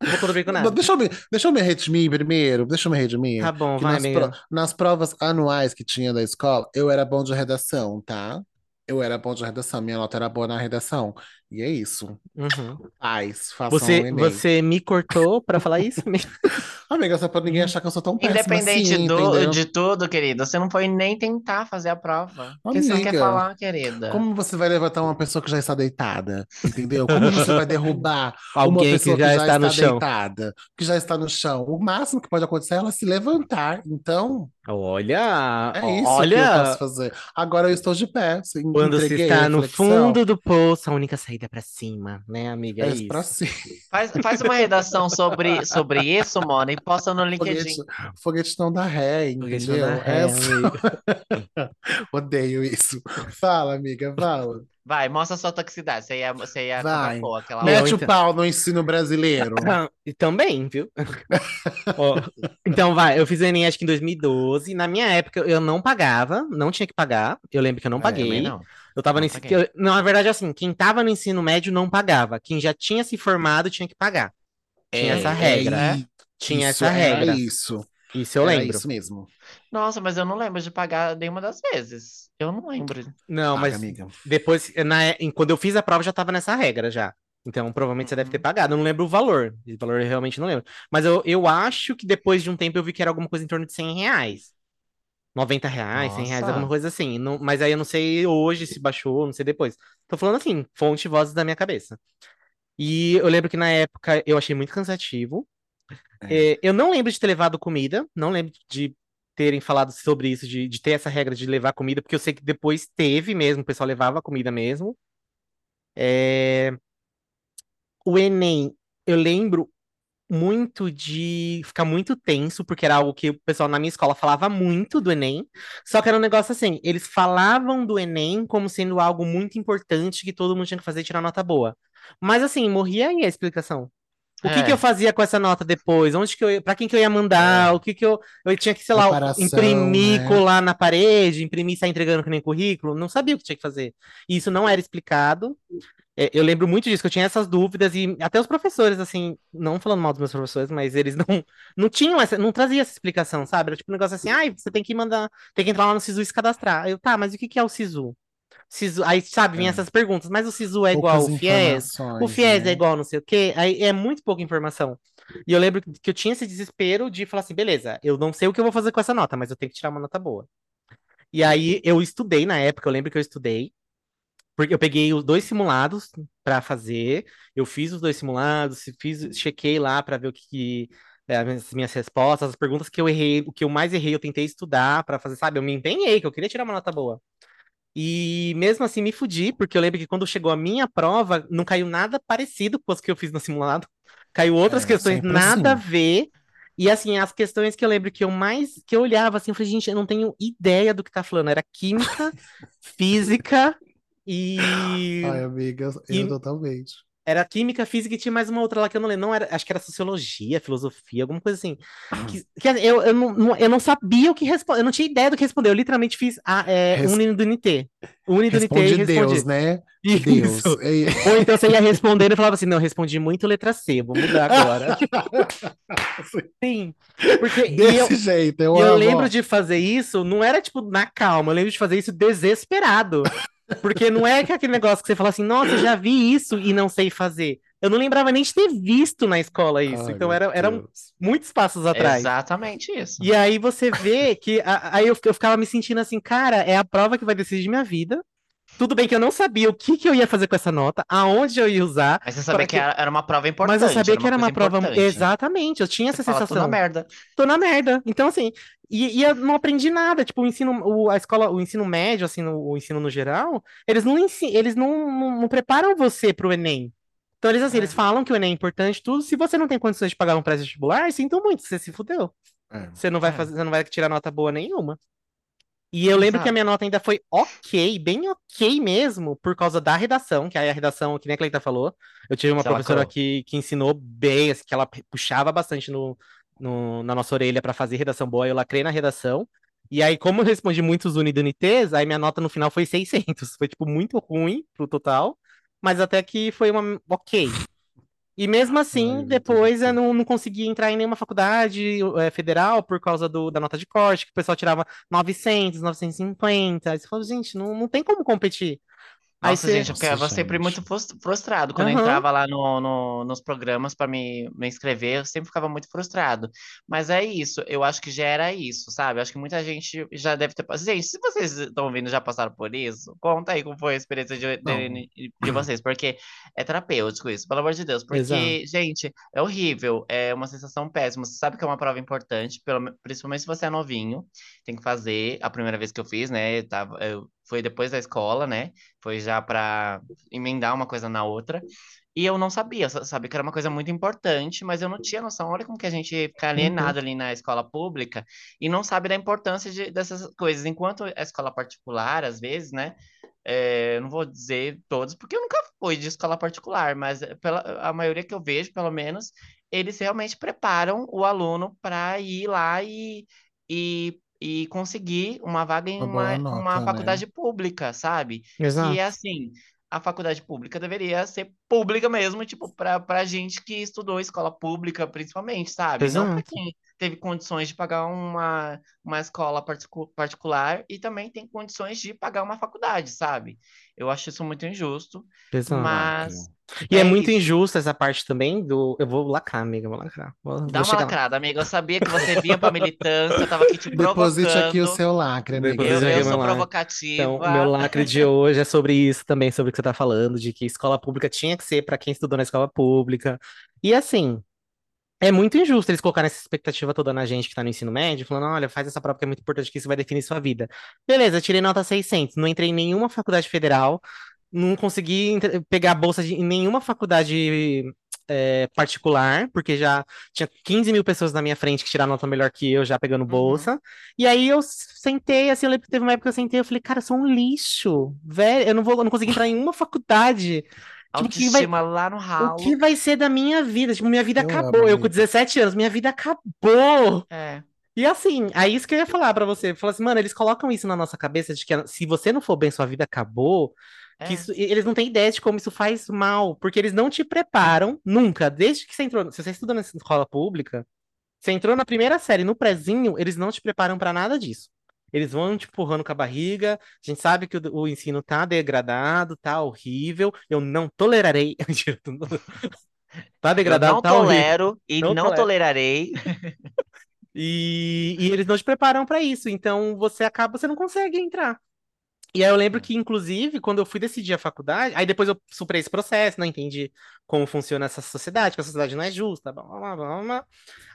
B: não vou contribuir com nada.
C: Deixa eu, me, deixa eu me redimir primeiro. Deixa eu me redimir.
B: Tá bom,
C: Que
B: vai,
C: nas, pro- nas provas anuais que tinha da escola, eu era bom de redação, tá? Eu era bom de redação, minha nota era boa na redação. E é isso.
B: Uhum.
C: Paz, façam o
B: Você,
C: Enem.
B: você me cortou pra falar isso?
C: Amiga, só pra ninguém achar que eu sou tão péssima
A: Independente
C: assim,
A: do, de tudo, querida, você não foi nem tentar fazer a prova. O que você não quer falar, querida?
C: Como você vai levantar uma pessoa que já está deitada? Entendeu? Como você vai derrubar uma
B: Alguém
C: pessoa
B: que já está no chão.
C: deitada, que já está no chão? O máximo que pode acontecer é ela se levantar. Então,
B: Olha,
C: é isso que eu
B: olha,
C: posso fazer. Agora eu estou de pé.
B: quando se
C: entreguei
B: está no fundo do poço, a única saída é pra cima, né, amiga? É
C: É
B: isso.
C: pra cima.
A: Faz, faz uma redação sobre, sobre isso, Mona, e posta no LinkedIn.
C: Foguete, foguete não dá ré,
B: Foguete não
C: entendeu?
B: dá ré,
C: É Odeio isso. Fala, amiga, fala.
A: Vai, mostra a sua toxicidade. Você ia, você ia
C: Vai.
A: com aquela.
C: Mete o
B: então-
C: pau no ensino brasileiro.
B: E também, viu? Ó, então, vai, eu fiz o Enem acho que em 2012. Na minha época, eu não pagava, não tinha que pagar. Eu lembro que eu não
C: É,
B: paguei.
A: não.
B: Eu tava
A: Não
B: no ensino.
A: paguei.
B: eu- não, na verdade, assim, quem tava no ensino médio não pagava. Quem já tinha se formado tinha que pagar. Tinha
A: É,
B: essa
A: é
B: regra.
A: isso.
B: Tinha
C: Isso,
B: essa
C: era
B: regra.
C: isso.
B: Isso eu
C: Era
B: lembro.
C: isso mesmo.
A: Nossa, mas eu não lembro de pagar nenhuma das vezes. Eu não lembro.
B: Não,
C: Paga,
B: mas
C: amiga.
B: depois, na, em- quando eu fiz a prova, já tava nessa regra já. Então, provavelmente você deve ter
A: Uhum.
B: pagado. Eu não lembro o valor. O valor eu realmente não lembro. Mas eu, eu acho que depois de um tempo eu vi que era alguma coisa em torno de 100 reais. 90 reais, 100 reais,
A: Nossa.
B: alguma coisa assim. Não- mas aí eu não sei hoje se baixou, não sei depois. Tô falando assim, fonte e vozes da minha cabeça. E eu lembro que na época eu achei muito cansativo.
C: É.
B: É, eu não lembro de ter levado comida, não lembro de terem falado sobre isso, de, de ter essa regra de levar comida, porque eu sei que depois teve mesmo, o pessoal levava comida mesmo. É, O Enem, eu lembro muito de ficar muito tenso, porque era algo que o pessoal na minha escola falava muito do Enem, só que era um negócio assim, eles falavam do Enem como sendo algo muito importante que todo mundo tinha que fazer e tirar nota boa. Mas assim, morria aí a explicação. O que
A: É.
B: que eu fazia com essa nota depois? Onde que eu, pra quem que eu ia mandar? O que que eu, eu tinha que, sei lá,
C: Preparação,
B: imprimir,
C: né?
B: colar na parede, imprimir e sair entregando que nem currículo? Não sabia o que tinha que fazer. E isso não era explicado. É, eu lembro muito disso, que eu tinha essas dúvidas e até os professores, assim, não falando mal dos meus professores, mas eles não, não tinham essa, não traziam essa explicação, sabe? Era tipo um negócio assim, ai, você tem que mandar, tem que entrar lá no SISU e se cadastrar. Aí eu, tá, mas o que que é o SISU? SISU, aí, sabe, vinha
C: É.
B: essas perguntas, mas o SISU é igual
C: Poucas
B: ao FIES? O FIES
C: né?
B: é igual não sei o quê, aí é muito pouca informação. E eu lembro que eu tinha esse desespero de falar assim, beleza, eu não sei o que eu vou fazer com essa nota, mas eu tenho que tirar uma nota boa. E aí eu estudei na época, eu lembro que eu estudei, porque eu peguei os dois simulados pra fazer, eu fiz os dois simulados, fiz, chequei lá pra ver o que, que é, as minhas- minhas respostas, as perguntas que eu errei, o que eu mais errei, eu tentei estudar pra fazer, sabe? Eu me empenhei, que eu queria tirar uma nota boa. E mesmo assim me fudi, porque eu lembro que quando chegou a minha prova, não caiu nada parecido com as que eu fiz no simulado. Caiu outras
C: É,
B: questões nada a
C: assim.
B: ver. E assim, as questões que eu lembro que eu mais que eu olhava assim, eu falei, gente, eu não tenho ideia do que tá falando. Era química, física e
C: Ai, amiga,
B: E-
C: eu totalmente.
B: Era química, física e tinha mais uma outra lá que eu não lembro. Não era, acho que era sociologia, filosofia, alguma coisa assim. Que, que eu, eu, não, eu não sabia o que responder, eu não tinha ideia do que responder. Eu literalmente fiz a, é,
C: Res-
B: Uni do NT. Uni do NT e respondi.
C: Deus, né? Deus.
B: Isso.
C: E-
B: Ou então você ia respondendo e falava assim: não, eu respondi muito letra C, vou mudar agora. Sim. Porque e eu,
C: Desse jeito, eu
B: eu lembro de fazer isso, não era tipo na calma, eu lembro de fazer isso desesperado. Porque não é que aquele negócio que você fala assim, nossa, já vi isso e não sei fazer. Eu não lembrava nem de ter visto na escola isso.
C: Ai,
B: então era, eram muitos passos atrás.
A: Exatamente isso.
B: E aí você vê que a- aí eu, eu ficava me sentindo assim, cara, é a prova que vai decidir minha vida. Tudo bem que eu não sabia o que, que eu ia fazer com essa nota, aonde eu ia usar,
A: Mas você sabia que
B: que-
A: era, era uma prova importante.
B: mas eu sabia que era uma prova.
A: importante.
B: Exatamente, eu tinha essa
A: Você fala, tô
B: sensação.
A: na merda.
B: Tô na merda. Então, assim, e, e eu não aprendi nada. Tipo, o ensino, o, a escola, o ensino médio, assim, no- o ensino no geral, eles não ensinam, eles não, não, não preparam você pro Enem. Então, eles assim,
A: É.
B: eles falam que o Enem é importante, tudo. Se você não tem condições de pagar um pré-vestibular, sinto muito, você se fudeu.
C: É.
B: Você não vai
A: É.
B: fazer, você não vai tirar nota boa nenhuma. E eu lembro que a
A: Exato.
B: minha nota ainda foi ok, bem ok mesmo, por causa da redação, que aí a redação, que nem a Cleita falou, eu tive uma
A: Você
B: professora que, que ensinou bem, assim, que ela puxava bastante no, no- na nossa orelha para fazer redação boa, eu lacrei na redação. E aí, como eu respondi muitos uni do NTs, aí minha nota no final foi 600. Foi, tipo, muito ruim pro total, mas até que foi uma ok. E mesmo assim,
C: Ai,
B: depois eu não, não consegui entrar em nenhuma faculdade eh, federal por causa do- da nota de corte, que o pessoal tirava 900, 950. Aí você falou, gente, não, não tem como competir. Aí
A: Nossa,
B: você.
A: gente, eu ficava
C: Nossa,
A: sempre
C: gente.
A: muito frus- frustrado. Quando eu
B: Aham.
A: entrava lá no, no- nos programas para me, me inscrever, eu sempre ficava muito frustrado. Mas é isso, eu acho que já era isso, sabe? Eu acho que muita gente já deve ter passado. Gente, se vocês estão ouvindo já passaram por isso, conta aí como foi a experiência de, de, de vocês, porque é terapêutico isso, pelo amor de Deus. Porque,
B: Exato.
A: gente, é horrível, é uma sensação péssima. Você sabe que é uma prova importante, pelo, principalmente se você é novinho, tem que fazer. A primeira vez que eu fiz, né? eu Tava, eu, foi depois da escola, né? Foi já para emendar uma coisa na outra. E eu não sabia, sa- sabe, que era uma coisa muito importante, mas eu não tinha noção. Olha como que a gente fica alienado ali na escola pública e não sabe da importância de- dessas coisas. Enquanto a escola particular, às vezes, né? é, eu não vou dizer todos, porque eu nunca fui de escola particular, mas é, pela, a maioria que eu vejo, pelo menos, eles realmente preparam o aluno para ir lá e, e, e conseguir uma vaga em
C: Uma
A: uma,
C: nota,
A: uma
C: né?
A: faculdade pública, sabe?
B: Exato.
A: Que é assim, a faculdade pública deveria ser pública mesmo, tipo, para gente que estudou escola pública, principalmente, sabe? Não para
B: Exato.
A: quem teve condições de pagar uma, uma escola particu- particular e também tem condições de pagar uma faculdade, sabe? Eu acho isso muito injusto,
B: Exato.
A: mas
B: E é,
A: é
B: muito injusta essa parte também do. Eu vou lacrar, amiga, vou lacrar. Vou, vou
A: Dá uma
B: chegar lá.
A: lacrada, amiga. Eu sabia que você vinha pra militância, eu tava aqui te
C: Deposite aqui o
A: provocando.
C: seu lacre, amiga.
A: Eu, eu
B: meu
A: sou
B: lacre.
A: provocativa.
B: Então, o meu lacre de hoje é sobre isso também, sobre o que você tá falando, de que escola pública tinha que ser para quem estudou na escola pública. E assim, é muito injusto eles colocarem essa expectativa toda na gente que tá no ensino médio, falando, olha, faz essa prova que é muito importante, que isso vai definir sua vida. Beleza, tirei nota 600, não entrei em nenhuma faculdade federal, não consegui pegar bolsa de, em nenhuma faculdade é, particular, porque já tinha 15 mil pessoas na minha frente que tiraram nota melhor que eu, já pegando
A: Uhum.
B: bolsa. E aí eu sentei, assim, eu lembro teve uma época que eu sentei, eu falei, cara, eu sou um lixo, velho, eu não vou, eu não consegui entrar em nenhuma faculdade. Tipo, o que vai,
A: lá no
B: o
A: ralo.
B: que vai ser da minha vida? Tipo, minha vida
C: Eu
B: acabou. Eu com
C: amiga.
B: 17 anos, minha vida acabou.
A: É.
B: E assim, aí isso que eu ia falar pra você. Falar assim, mano, eles colocam isso na nossa cabeça de que se você não for bem, sua vida acabou. Que
A: É.
B: isso- e- eles não têm ideia de como isso faz mal, porque eles não te preparam nunca, desde que você entrou. Se você estuda nessa escola pública, você entrou na primeira série, no prezinho, eles não te preparam pra nada disso. Eles vão te empurrando com a barriga. A gente sabe que o, o ensino tá degradado, tá horrível. Eu não tolerarei. Tá
A: Eu
B: degradado,
A: não
B: tá horrível.
A: tolero e
B: Não
A: não
B: tolero.
A: tolerarei.
B: E, e eles não te preparam pra isso. Então você acaba, você não consegue entrar. E aí eu lembro que, inclusive, quando eu fui decidir a faculdade, aí depois eu superei esse processo, não entendi como funciona essa sociedade, que a sociedade não é justa, blá, blá, blá, blá.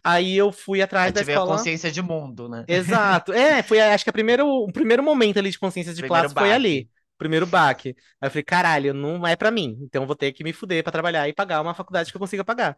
B: Aí eu fui atrás
A: Aí
B: da
A: tive a
B: escola.
A: consciência de mundo, né?
B: Exato. É, foi acho que a primeiro, o primeiro momento ali de consciência de
A: Primeiro
B: classe foi
A: baque.
B: ali. Primeiro baque. Aí eu falei, caralho, não é pra mim. Então eu vou ter que me fuder pra trabalhar e pagar uma faculdade que eu consiga pagar.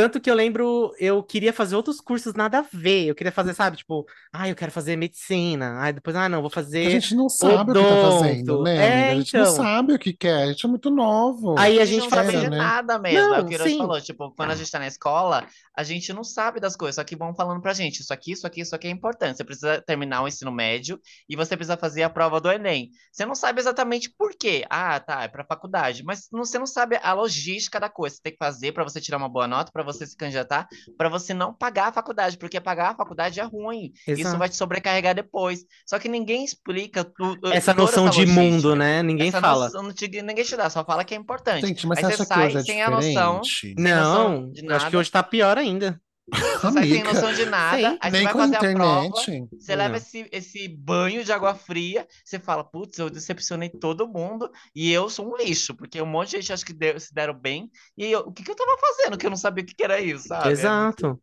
B: Tanto que eu lembro, eu queria fazer outros cursos nada a ver. Eu queria fazer, sabe, tipo, ah, eu quero fazer medicina. Aí depois, ah, não, vou
C: A
B: fazer
C: gente não sabe o que tá fazendo,
B: odonto.
C: né,
B: É?
C: A gente não
B: então.
C: sabe o que quer. A gente é muito novo.
B: Aí a
A: A gente
B: gente
A: não
B: fala
A: sabe de
C: né?
A: nada mesmo. é o
B: Não,
A: que o Hiroshi
B: sim.
A: falou. Tipo, quando a gente tá na escola, a gente não sabe das coisas, só que vão falando pra gente, isso aqui, isso aqui, isso aqui é importante. Você precisa terminar o ensino médio e você precisa fazer a prova do Enem. Você não sabe exatamente por quê. Ah, tá, é pra faculdade. Mas não- você não sabe a logística da coisa. Você tem que fazer pra você tirar uma boa nota, pra você se candidatar, pra você não pagar a faculdade, porque pagar a faculdade é ruim. Isso
B: Exato.
A: vai te sobrecarregar depois. Só que ninguém explica tu,
B: essa
A: toda
B: noção
A: essa
B: de mundo, né? Ninguém
A: Essa
B: fala.
A: noção te- ninguém te dá, só fala que é importante.
C: Gente, mas
A: Aí
C: você acha que
A: sai
C: hoje é
A: sem a noção,
C: diferente?
A: sem noção
B: Não,
A: de
B: eu acho que hoje tá pior ainda.
A: Você sai sem
C: Amiga,
A: noção de nada,
B: Sei.
A: aí você
C: nem
A: vai
C: com
A: fazer a prova, você leva
B: Não.
A: esse, esse banho de água fria, você fala, putz, eu decepcionei todo mundo e eu sou um lixo, porque um monte de gente acha que deu- se deram bem, e eu, o que, que eu tava fazendo que eu não sabia o que, que era isso, sabe? É
B: Exato.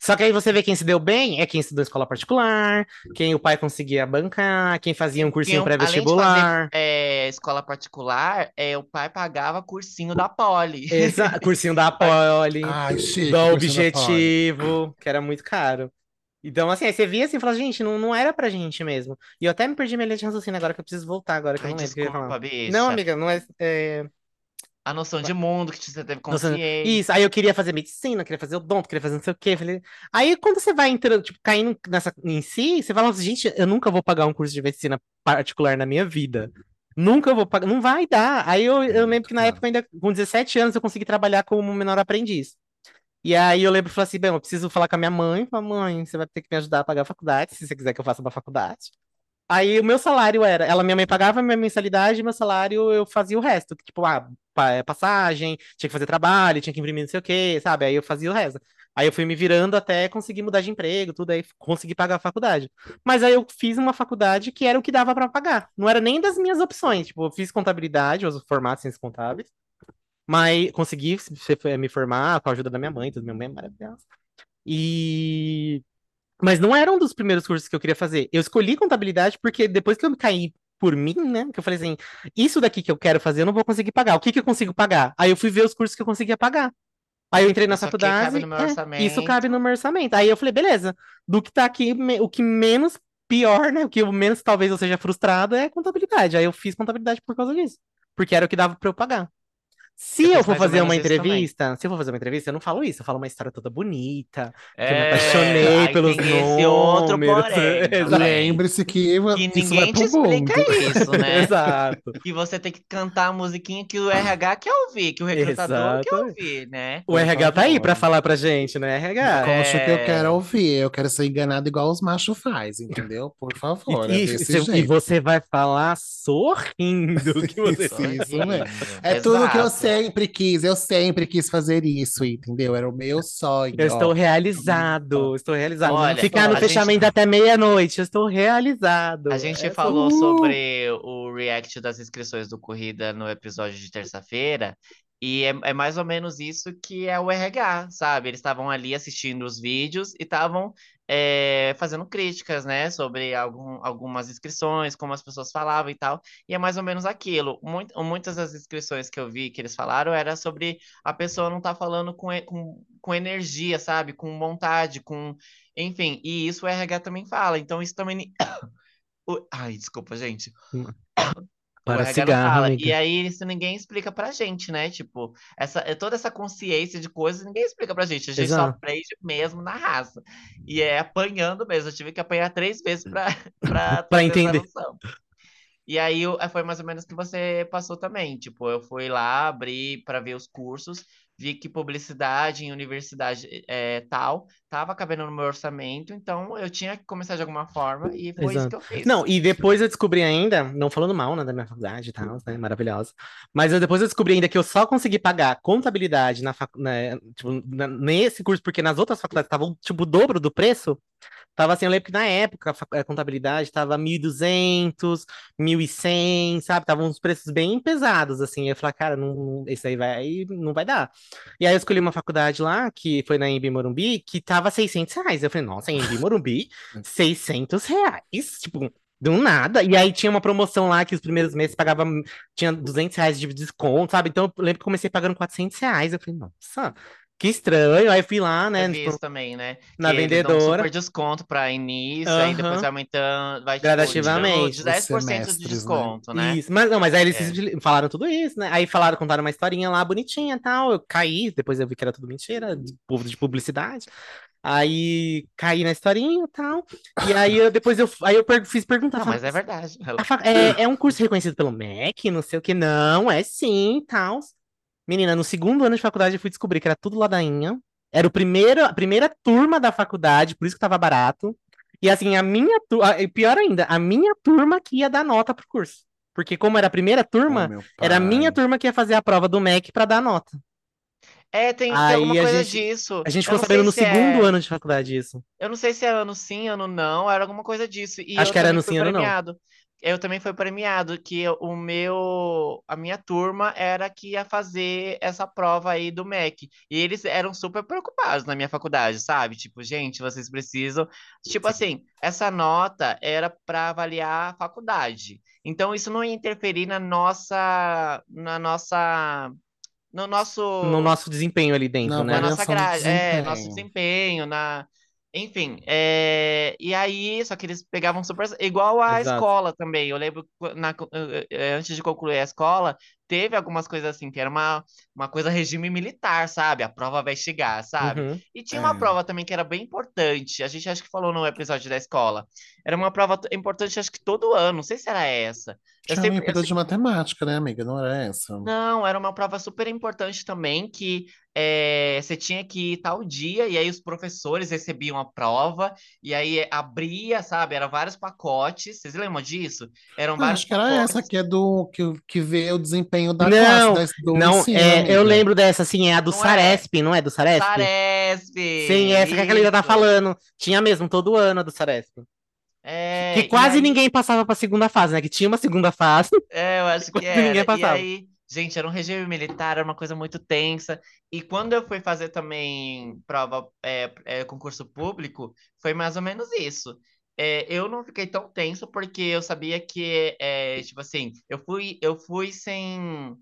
B: Só que aí você vê quem se deu bem é quem estudou escola particular, quem o pai conseguia bancar, quem fazia um cursinho pré-vestibular.
A: é, escola particular, é, o pai pagava cursinho da Poli.
B: Exato, cursinho da Poli,
C: Ai, chique.
B: do
C: cursinho
B: Objetivo, que era muito caro. Então, assim, aí você via assim e falava, gente, não, não era pra gente mesmo. E eu até me perdi minha linha de raciocínio agora, que eu preciso voltar agora, que eu
A: Ai,
B: não lembro o que eu ia
A: desculpa,
B: falar.
A: bicha.
B: Não, amiga, não é, é...
A: A noção de mundo que você teve
B: Nossa,
A: consciência.
B: Isso, aí eu queria fazer medicina, queria fazer odonto, queria fazer não sei o quê. Falei... Aí quando você vai entrando, tipo, caindo nessa em si, você fala assim, gente, eu nunca vou pagar um curso de medicina particular na minha vida. Nunca vou pagar, não vai dar. Aí eu, eu lembro que na época, ainda com 17 anos, eu consegui trabalhar como menor aprendiz. E aí eu lembro e falei assim, bem, eu preciso falar com a minha mãe. Falei, mãe, você vai ter que me ajudar a pagar a faculdade, se você quiser que eu faça uma faculdade. Aí o meu salário era, ela, minha mãe pagava a minha mensalidade, meu salário eu fazia o resto, tipo, ah, é, passagem, tinha que fazer trabalho, tinha que imprimir não sei o quê, sabe? Aí eu fazia o resto. Aí eu fui me virando até conseguir mudar de emprego, tudo, aí consegui pagar a faculdade. Mas aí eu fiz uma faculdade que era o que dava pra pagar. Não era nem das minhas opções, tipo, eu fiz contabilidade, eu sou em ciências contábeis, mas consegui se- se- me formar com a ajuda da minha mãe, tudo, minha mãe é maravilhosa. E mas não era um dos primeiros cursos que eu queria fazer. Eu escolhi contabilidade porque depois que eu me caí por mim, né? Que eu falei assim, isso daqui que eu quero fazer, eu não vou conseguir pagar. O que que eu consigo pagar? Aí eu fui ver os cursos que eu conseguia pagar. Aí eu entrei na
A: Isso
B: faculdade.
A: cabe no meu
B: é, isso cabe no meu orçamento. Aí eu falei, beleza. Do que tá aqui, o que menos pior, né? O que menos talvez eu seja frustrado é contabilidade. Aí eu fiz contabilidade por causa disso. Porque era o que dava pra eu pagar. Se
A: Eu
B: for fazer uma
A: também.
B: entrevista, se eu for fazer uma entrevista, eu não falo isso, eu falo uma história toda bonita, que eu me
A: É,
B: apaixonei
A: aí
B: pelos
A: tem esse outro
B: números.
A: porém
B: Exato.
A: também.
C: Lembre-se que,
A: Que
C: isso vai
A: ninguém te
C: pro
A: explica
C: mundo.
A: isso, né?
B: Exato.
A: Que você tem que cantar a musiquinha que o RH quer ouvir, que o recrutador quer ouvir, né?
B: O RH tá aí pra falar pra gente, né, RH?
C: Conte o que eu
A: É.
C: quero ouvir. Eu quero ser enganado igual os machos faz, entendeu? Por favor, é
B: E, e-
C: desse
B: e
C: jeito.
B: você vai falar sorrindo que você
C: Isso, isso mesmo. É tudo que eu
A: Exato.
C: Sempre quis. Eu sempre quis fazer isso, entendeu? Era o meu sonho.
B: Eu estou
C: ó.
B: realizado, estou realizado.
A: Olha,
B: Ficar no
A: a gente-
B: fechamento até meia-noite, eu estou realizado.
A: A gente
B: É
A: falou
C: Uh!
A: sobre o react das inscrições do Corrida no episódio de terça-feira, e é, é mais ou menos isso que é o RH, sabe? Eles estavam ali assistindo os vídeos e estavam é, fazendo críticas, né, sobre algum, algumas inscrições, como as pessoas falavam e tal, e é mais ou menos aquilo. Muito, muitas das inscrições que eu vi que eles falaram era sobre a pessoa não estar falando com, com, com energia, sabe? Com vontade, com. Enfim, e isso o RH também fala, então isso também. Ai, desculpa, gente.
B: Para cigarro,
A: fala.
B: amiga.
A: E aí, isso ninguém explica pra gente, né? Tipo, essa, é toda essa consciência de coisas, ninguém explica pra gente. A gente só
B: Exato.
A: aprende mesmo na raça. E é apanhando mesmo. Eu tive que apanhar três vezes pra, pra,
B: Pra entender.
A: E aí, o- foi mais ou menos o que você passou também. Tipo, eu fui lá, abri pra ver os cursos, vi que publicidade em universidade é, tal tava cabendo no meu orçamento, então eu tinha que começar de alguma forma e foi isso
B: Exato.
A: que eu fiz.
B: Não, e depois eu descobri ainda, não falando mal, né, da minha faculdade e tal, né, maravilhosa, mas eu, depois eu descobri ainda que eu só consegui pagar contabilidade na, facu- né, tipo, na- nesse curso, porque nas outras faculdades estavam, tipo, o dobro do preço, tava assim, eu lembro que na época a, fac- contabilidade tava 1.200, 1.100, sabe, tava uns preços bem pesados, assim, eu falei, cara, não, esse aí vai, não vai dar. E aí eu escolhi uma faculdade lá, que foi na Embi Morumbi, que tava 600 reais, eu falei, nossa, Embi Morumbi, 600 reais, tipo, do nada. E aí tinha uma promoção lá que os primeiros meses pagava, tinha 200 reais de desconto, sabe? Então eu lembro que comecei pagando 400 reais. Eu falei, nossa, que estranho. Aí fui lá, né,
A: Eu vi
B: tipo,
A: isso também, né?
B: na
A: que eles dão
B: vendedora.
A: super desconto para início, aí depois vai aumentando, vai tipo,
B: Gradativamente,
A: tirando de
C: os
A: 10% de
C: né?
A: desconto, né?
B: Isso, mas não, mas aí eles
A: É.
B: falaram tudo isso, né? Aí falaram, contaram uma historinha lá bonitinha e tal. Eu caí, depois eu vi que era tudo mentira, de povo de publicidade. Aí caí na historinha e tal. E aí eu, depois eu, aí eu per- fiz perguntar.
A: Não, mas é verdade.
B: É, é um curso reconhecido pelo MEC, não sei o que, não, é sim, tal. Menina, no segundo ano de faculdade eu fui descobrir que era tudo ladainha. Era o primeiro, a primeira turma da faculdade, por isso que tava barato. E assim, a minha turma, pior ainda, a minha turma que ia dar nota pro curso. Porque como era a primeira
C: Oh,
B: turma,
C: meu
B: era a minha turma que ia fazer a prova do MEC pra dar nota.
A: É, tem, tem alguma coisa
B: gente-
A: disso.
B: A gente ficou
A: não
B: sabendo no
A: se
B: segundo
A: é-
B: ano de faculdade isso.
A: Eu não sei se é ano sim, ano não, era alguma coisa disso. E
B: Acho que era ano sim, ano não.
A: premiado. Eu também fui premiado, que o meu, a minha turma era que ia fazer essa prova aí do MEC. E eles eram super preocupados na minha faculdade, sabe? Tipo, gente, vocês precisam. Tipo assim, essa nota era para avaliar a faculdade. Então isso não ia interferir na nossa, na nossa, no nosso
B: No nosso desempenho ali dentro,
C: Na
B: né?
A: na nossa grade, é, nosso
C: desempenho.
A: na... Enfim, é, e aí, só que eles pegavam super... Igual a
B: Exato.
A: escola também, eu lembro, na, eh, eh, antes de concluir a escola, teve algumas coisas assim, que era uma, uma coisa regime militar, sabe? A prova vai chegar, sabe?
B: Uhum.
A: E tinha uma
C: É.
A: prova também que era bem importante, a gente acho que falou no episódio da escola, era uma prova importante, acho que todo ano, não sei se era essa. Eu
C: Tinha
A: sempre, eu
C: Olimpíada de Matemática, né, amiga? Não era essa?
A: não, era uma prova super importante também, que eh, você tinha que ir tal dia, e aí os professores recebiam a prova, e aí abria, sabe? Eram vários pacotes. Vocês lembram disso? Eram
C: Ah,
A: vários
C: acho que era
A: pacotes.
C: essa que é do que, que vê o desempenho da
B: Não,
C: classe, da, do
B: Não,
C: ensino,
B: é, eu lembro dessa, assim, é a do
A: Não é?
B: Saresp, não é do Saresp?
A: Saresp!
B: Sim, essa que a Kalina tá
A: Isso!
B: falando. Tinha mesmo, todo ano a do Saresp.
A: É,
B: Que quase
A: aí,
B: ninguém passava pra segunda fase, né? Que tinha uma segunda fase,
A: é, eu acho que
B: quase ninguém
A: era. E
B: passava.
A: aí, gente, era um regime militar, era uma coisa muito tensa. E quando eu fui fazer também prova, é, é, concurso público, foi mais ou menos isso. É, eu não fiquei tão tenso porque eu sabia que, é, tipo assim, eu fui, eu fui sem,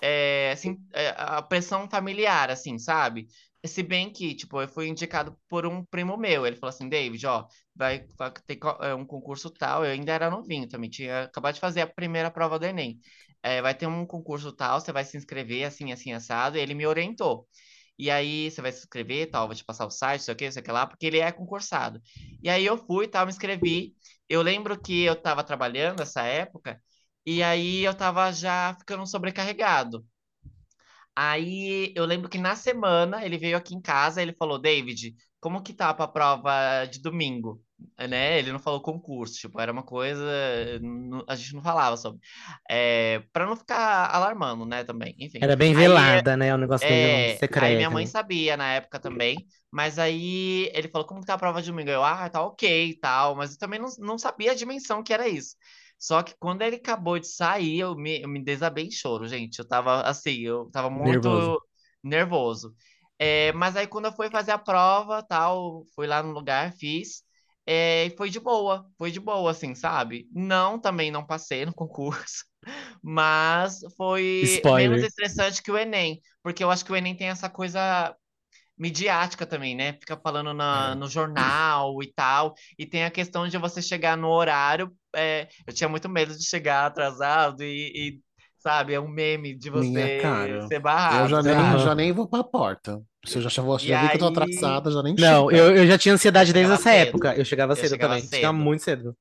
A: é, assim, é, a pressão familiar, assim, sabe? Se bem que, tipo, eu fui indicado por um primo meu. Ele falou assim, David, ó, vai, vai ter é, um concurso tal. Eu ainda era novinho também, tinha acabado de fazer a primeira prova do Enem. É, vai ter um concurso tal, você vai se inscrever assim, assim, assado. Ele me orientou. E aí, você vai se inscrever, tal, vou te passar o site, sei o que, sei o que lá, porque ele é concursado. E aí eu fui, tal, me inscrevi. Eu lembro que eu tava trabalhando nessa época, e aí eu tava já ficando sobrecarregado. Aí eu lembro que na semana ele veio aqui em casa, ele falou, David, como que tá pra prova de domingo? Né? Ele não falou concurso, tipo, era uma coisa, nu- a gente não falava sobre. É, para não ficar alarmando, né, também, enfim.
B: Era bem
A: Aí,
B: velada, né? Um negócio
A: é, aí minha
B: secreto.
A: mãe
B: né?
A: sabia na época também, mas aí ele falou, como que tá a prova de domingo? Eu, ah, tá ok e tal, mas eu também não, não sabia a dimensão que era isso. Só que quando ele acabou de sair, eu me, eu me desabei em choro, gente. Eu tava assim, eu tava muito
B: Nervoso.
A: nervoso. É, mas aí quando eu fui fazer a prova, tal, fui lá no lugar, fiz, é, e foi de boa, foi de boa, assim, sabe? Não, também não passei no concurso, mas foi menos
B: Spoiler.
A: estressante que o Enem, porque eu acho que o Enem tem essa coisa midiática também, né? Fica falando na,
C: É.
A: no jornal e tal, e tem a questão de você chegar no horário. é, eu tinha muito medo de chegar atrasado e, e, sabe, é um meme de você
C: cara.
A: ser
C: Eu
A: barrado,
C: já nem, já nem vou pra porta. Se eu já, já, vou,
A: E
C: já vi que eu tô
A: aí
C: atrasada, já nem
B: Não,
C: chego.
B: eu, eu já tinha
A: eu
B: ansiedade desde
A: chegava
B: essa
A: cedo,
B: época. Eu chegava
A: eu
B: cedo
A: chegava
B: também. Chegava
A: cedo,
B: muito cedo.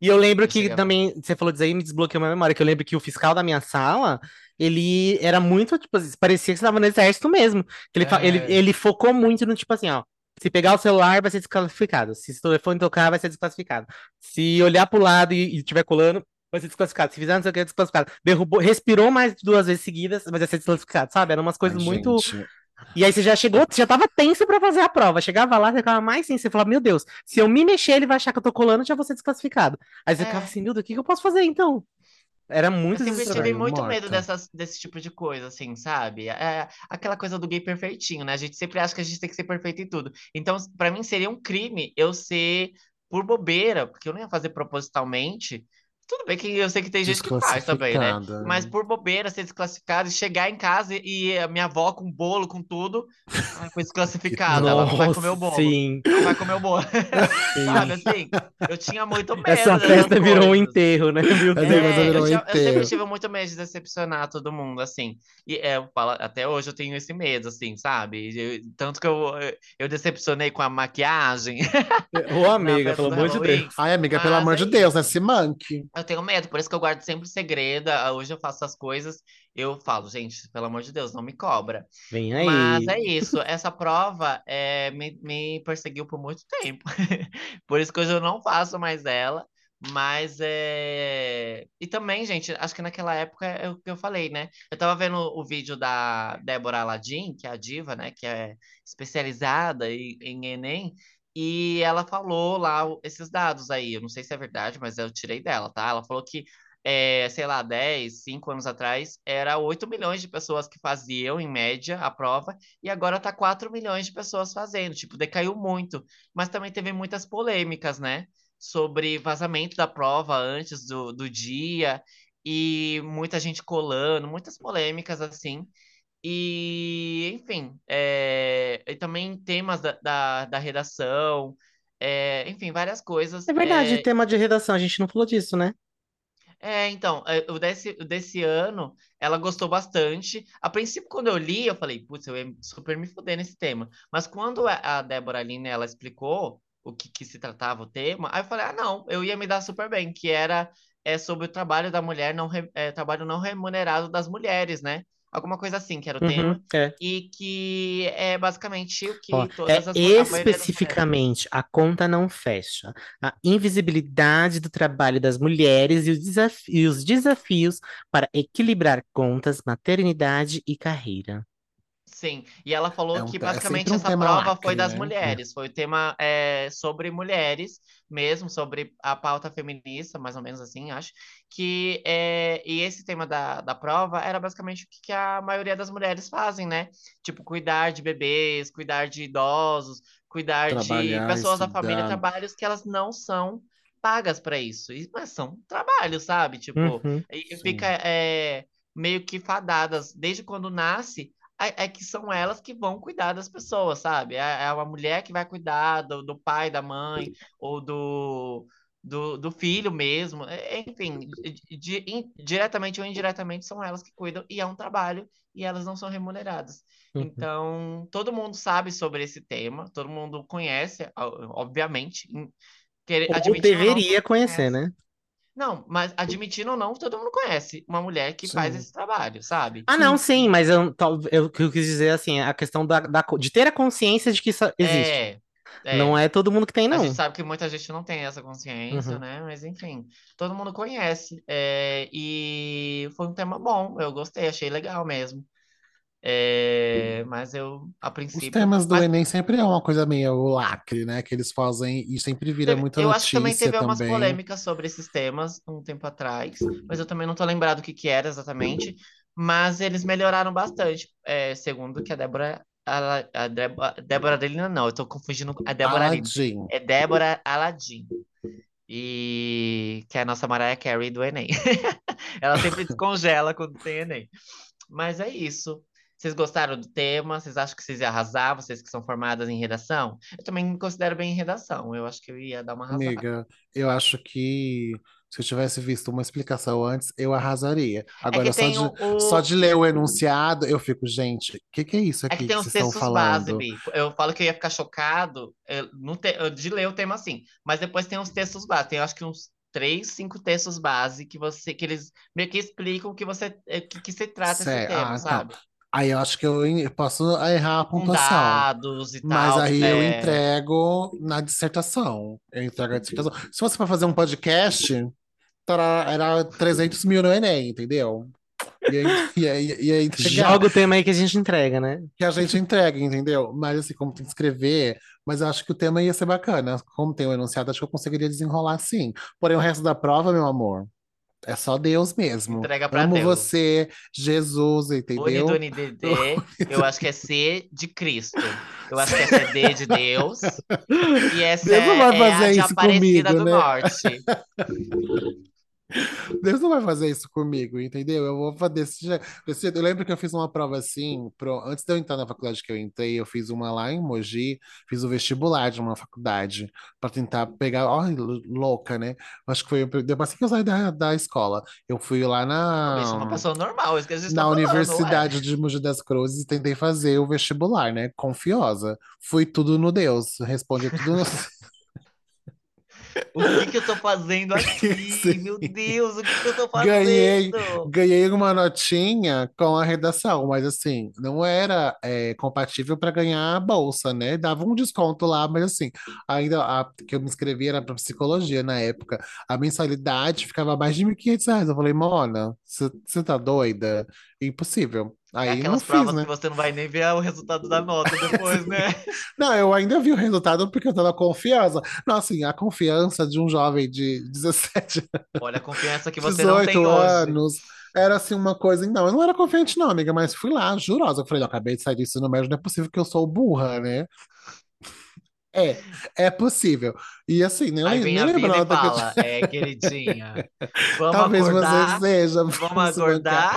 B: E eu lembro
A: eu
B: que
A: chegava.
B: também, você falou disso aí, me desbloqueou minha memória, que eu lembro que o fiscal da minha sala, ele era muito, tipo, assim, parecia que você estava no exército mesmo. Que ele, fa- ele,
A: É,
B: ele focou muito no tipo assim, ó, Se pegar o celular, vai ser desclassificado. Se o telefone tocar, vai ser desclassificado. Se olhar pro lado e estiver colando, vai ser desclassificado. Se fizer não sei o que, é desclassificado. Derrubou, respirou mais de duas vezes seguidas, vai ser desclassificado, sabe? Eram umas coisas
C: Ai,
B: muito.
C: gente,
B: E aí você já chegou, você já tava tenso pra fazer a prova. Chegava lá, você ficava mais tenso. Você falava, meu Deus, se eu me mexer, ele vai achar que eu tô colando, já vou ser desclassificado. Aí você
A: É.
B: ficava assim, meu Deus, o que que eu posso fazer então? Era
A: Eu
B: muito
A: sempre tive muito
C: morta.
A: medo dessas, desse tipo de coisa, assim, sabe? É aquela coisa do gay perfeitinho, né? A gente sempre acha que a gente tem que ser perfeito em tudo. Então, pra mim, seria um crime eu ser por bobeira, porque eu não ia fazer propositalmente. Tudo bem que eu sei que tem gente que faz também, né?
C: Desclassificada.
A: Mas por bobeira ser desclassificado e chegar em casa e a minha avó com bolo, com tudo, foi desclassificada, ela não vai comer o bolo.
B: sim,
A: Não vai comer o bolo. Sabe assim? Eu tinha muito medo
B: Essa festa virou um
A: coisas.
B: enterro, né? Deus.
C: é,
A: É, eu,
C: um
A: tinha- eu sempre tive muito medo de decepcionar todo mundo, assim. E é, eu falo- até hoje eu tenho esse medo, assim, sabe? Eu- tanto que eu, eu decepcionei com a maquiagem
B: Ô, amiga, pelo amor de. Deus.
C: Ai, amiga, pelo
A: Mas
C: amor
A: é
C: de Deus, né? Se manque.
A: Eu tenho medo, por isso que eu guardo sempre segredo. Ah, Hoje eu faço as coisas, eu falo, gente, pelo amor de Deus, não me cobra.
B: Vem
A: Mas é
B: aí.
A: isso, essa prova é, me, me perseguiu por muito tempo. Por isso que hoje eu não faço mais ela. Mas é. E também, gente, acho que naquela época é o que eu falei, né? Eu tava vendo o vídeo da Débora Aladim, que é a diva, né? Que é especializada em, em Enem. E ela falou lá esses dados aí. Eu não sei se é verdade, mas eu tirei dela, tá? Ela falou que, é, sei lá, 10, 5 anos atrás, era 8 milhões de pessoas que faziam, em média, a prova, e agora tá 4 milhões de pessoas fazendo. Tipo, decaiu muito. Mas também teve muitas polêmicas, né? Sobre vazamento da prova antes do, do dia, e muita gente colando, muitas polêmicas assim. E, enfim, é, e também temas da, da, da redação, é, enfim, várias coisas.
B: É verdade,
A: é,
B: tema de redação, a gente não falou disso, né?
A: é, então, é, o desse, desse ano, ela gostou bastante. A princípio, quando eu li, eu falei, putz, eu ia super me fuder nesse tema. Mas quando a a Débora Aline, ela explicou o que, que se tratava o tema, aí eu falei, ah, não, eu ia me dar super bem, que era é, sobre o trabalho da mulher, não re- é, trabalho não remunerado das mulheres, né? Alguma coisa assim, que era o
B: Uhum,
A: tema.
B: é.
A: E que é basicamente o que
B: Ó,
A: todas
B: é
A: as,
B: especificamente a conta não fecha. A invisibilidade do trabalho das mulheres e os e os desafios para equilibrar contas, maternidade e carreira.
A: Sim, e ela falou
C: É um
A: que
C: é
A: basicamente
C: sempre um
A: essa prova
C: lacre,
A: foi das
C: né?
A: mulheres, foi o tema é, sobre mulheres mesmo, sobre a pauta feminista, mais ou menos assim, acho, que é, e esse tema da, da prova era basicamente o que, que a maioria das mulheres fazem, né? Tipo, cuidar de bebês, cuidar de idosos, cuidar de
C: Trabalhar,
A: pessoas da família,
C: estudar.
A: trabalhos que elas não são pagas para isso, mas são trabalhos, sabe? Tipo,
B: Uhum.
A: e fica é, meio que fadadas desde quando nasce é, é que são elas que vão cuidar das pessoas, sabe? É, é a mulher que vai cuidar do, do pai, da mãe, ou do, do, do filho mesmo. É, Enfim, di- in- diretamente ou indiretamente são elas que cuidam, e é um trabalho, e elas não são remuneradas.
B: Uhum.
A: Então, todo mundo sabe sobre esse tema, todo mundo conhece, obviamente. querer-
B: Ou
A: não,
B: deveria
A: mundo
B: conhecer,
A: conhece.
B: né?
A: Não, mas admitindo ou não, todo mundo conhece uma mulher que faz
C: Sim.
A: esse trabalho, sabe?
B: Ah, não, sim, mas eu, eu, o que eu quis dizer assim, a questão da, da de ter a consciência de que isso existe.
A: É,
B: Não
A: é.
B: é todo mundo que tem,
A: A
B: não.
A: gente sabe que muita gente não tem essa consciência,
B: Uhum.
A: né? Mas enfim, todo mundo conhece. É, e foi um tema bom, eu gostei, achei legal mesmo. É, mas eu, a
C: Os
A: princípio.
C: temas do
A: Mas
C: Enem sempre é uma coisa meio lacre, né? Que eles fazem e sempre vira muita
A: eu acho que também
C: notícia
A: teve
C: também.
A: polêmicas sobre esses temas um tempo atrás, mas eu também não tô lembrado o que que era exatamente. Mas eles melhoraram bastante, é, segundo que a Débora. A, a Débora, Débora Adelina, não, eu tô confundindo a Débora Aline.
C: Aladdin.
A: É Débora Aladim. E que é a nossa Mariah Carey do Enem. Ela sempre descongela quando tem Enem. Mas é isso. Vocês gostaram do tema? Vocês acham que vocês iam arrasar? Vocês que são formadas em redação? Eu também me considero bem em redação. Eu acho que eu ia dar uma arrasada.
C: Amiga, eu acho que se eu tivesse visto uma explicação antes, eu arrasaria.
A: É
C: Agora, só
A: tem
C: de,
A: o,
C: só de ler o enunciado, eu fico, gente, o que, que é isso
A: É que
C: aqui
A: tem
C: que vocês estão
A: base,
C: falando?
A: Bi. Eu falo que eu ia ficar chocado eh, te- eh, de ler o tema assim, mas depois tem os textos base. Tem, eu acho que uns três, cinco textos base que você que eles meio que explicam que você eh, que, que se trata esse
C: Cé-
A: tema,
C: ah, então.
A: sabe?
C: Aí eu acho que eu en- posso errar a pontuação.
A: dados e
C: Mas
A: tal.
C: aí eu
A: é,
C: entrego na dissertação. Eu entrego a dissertação. Se fosse para fazer um podcast, tará, era 300 mil no Enem, entendeu? E aí, e aí, e aí entregar.
B: Joga o tema aí que a gente entrega, né?
C: Que a gente entrega, entendeu? Mas assim, como tem que escrever, mas eu acho que o tema ia ser bacana. Como tem o enunciado, acho que eu conseguiria desenrolar sim. Porém, o resto da prova, meu amor, é só Deus mesmo.
A: Entrega pra
C: Amo
A: Deus.
C: você, Jesus, entendeu?
A: Unidunidede, eu acho que é C de Cristo. Eu acho que essa é D de Deus. E essa
C: Deus não
A: é,
C: vai
A: é a
C: fazer
A: de
C: isso
A: Aparecida
C: comigo,
A: do
C: né?
A: Norte.
C: Deus não vai fazer isso comigo, entendeu? Eu vou fazer desse jeito. Eu lembro que eu fiz uma prova assim, pro... antes de eu entrar na faculdade que eu entrei, eu fiz uma lá em Mogi, fiz o vestibular de uma faculdade para tentar pegar. Olha, louca, né? Acho que foi depois assim que eu saí da, da escola. Eu fui lá
A: Eu sou uma
C: na,
A: pessoa normal, é isso que a gente
C: na
A: tá falando.
C: Universidade de Mogi das Cruzes e tentei fazer o vestibular, né? Confiosa. Fui tudo no Deus, respondi tudo no.
A: O que que eu tô fazendo aqui? Meu Deus, o que que eu tô fazendo?
C: Ganhei, ganhei uma notinha com a redação, mas assim, não era é, compatível para ganhar a bolsa, né? Dava um desconto lá, mas assim, ainda a que eu me inscrevi era para psicologia na época. A mensalidade ficava mais de 1.500 reais. Eu falei, Mona, você tá doida? Impossível.
A: É
C: Aí não
A: aquelas
C: fiz,
A: provas
C: né?
A: que você não vai nem ver o resultado da nota depois, né?
C: Não, eu ainda vi o resultado porque eu tava confiança. Não, assim, a confiança de um jovem de 17
A: Olha a confiança que você não
C: 18
A: tem hoje.
C: anos. Era assim uma coisa. Não, eu não era confiante, não, amiga, mas fui lá, jurosa. Eu falei, não, acabei de sair do ensino médio, não é possível que eu sou burra, né? É, é possível. E assim, nem,
A: Aí
C: nem
A: vem
C: lembro a eu
A: fala, é, queridinha, vamos
C: Talvez
A: acordar,
C: você seja,
A: vamos acordar.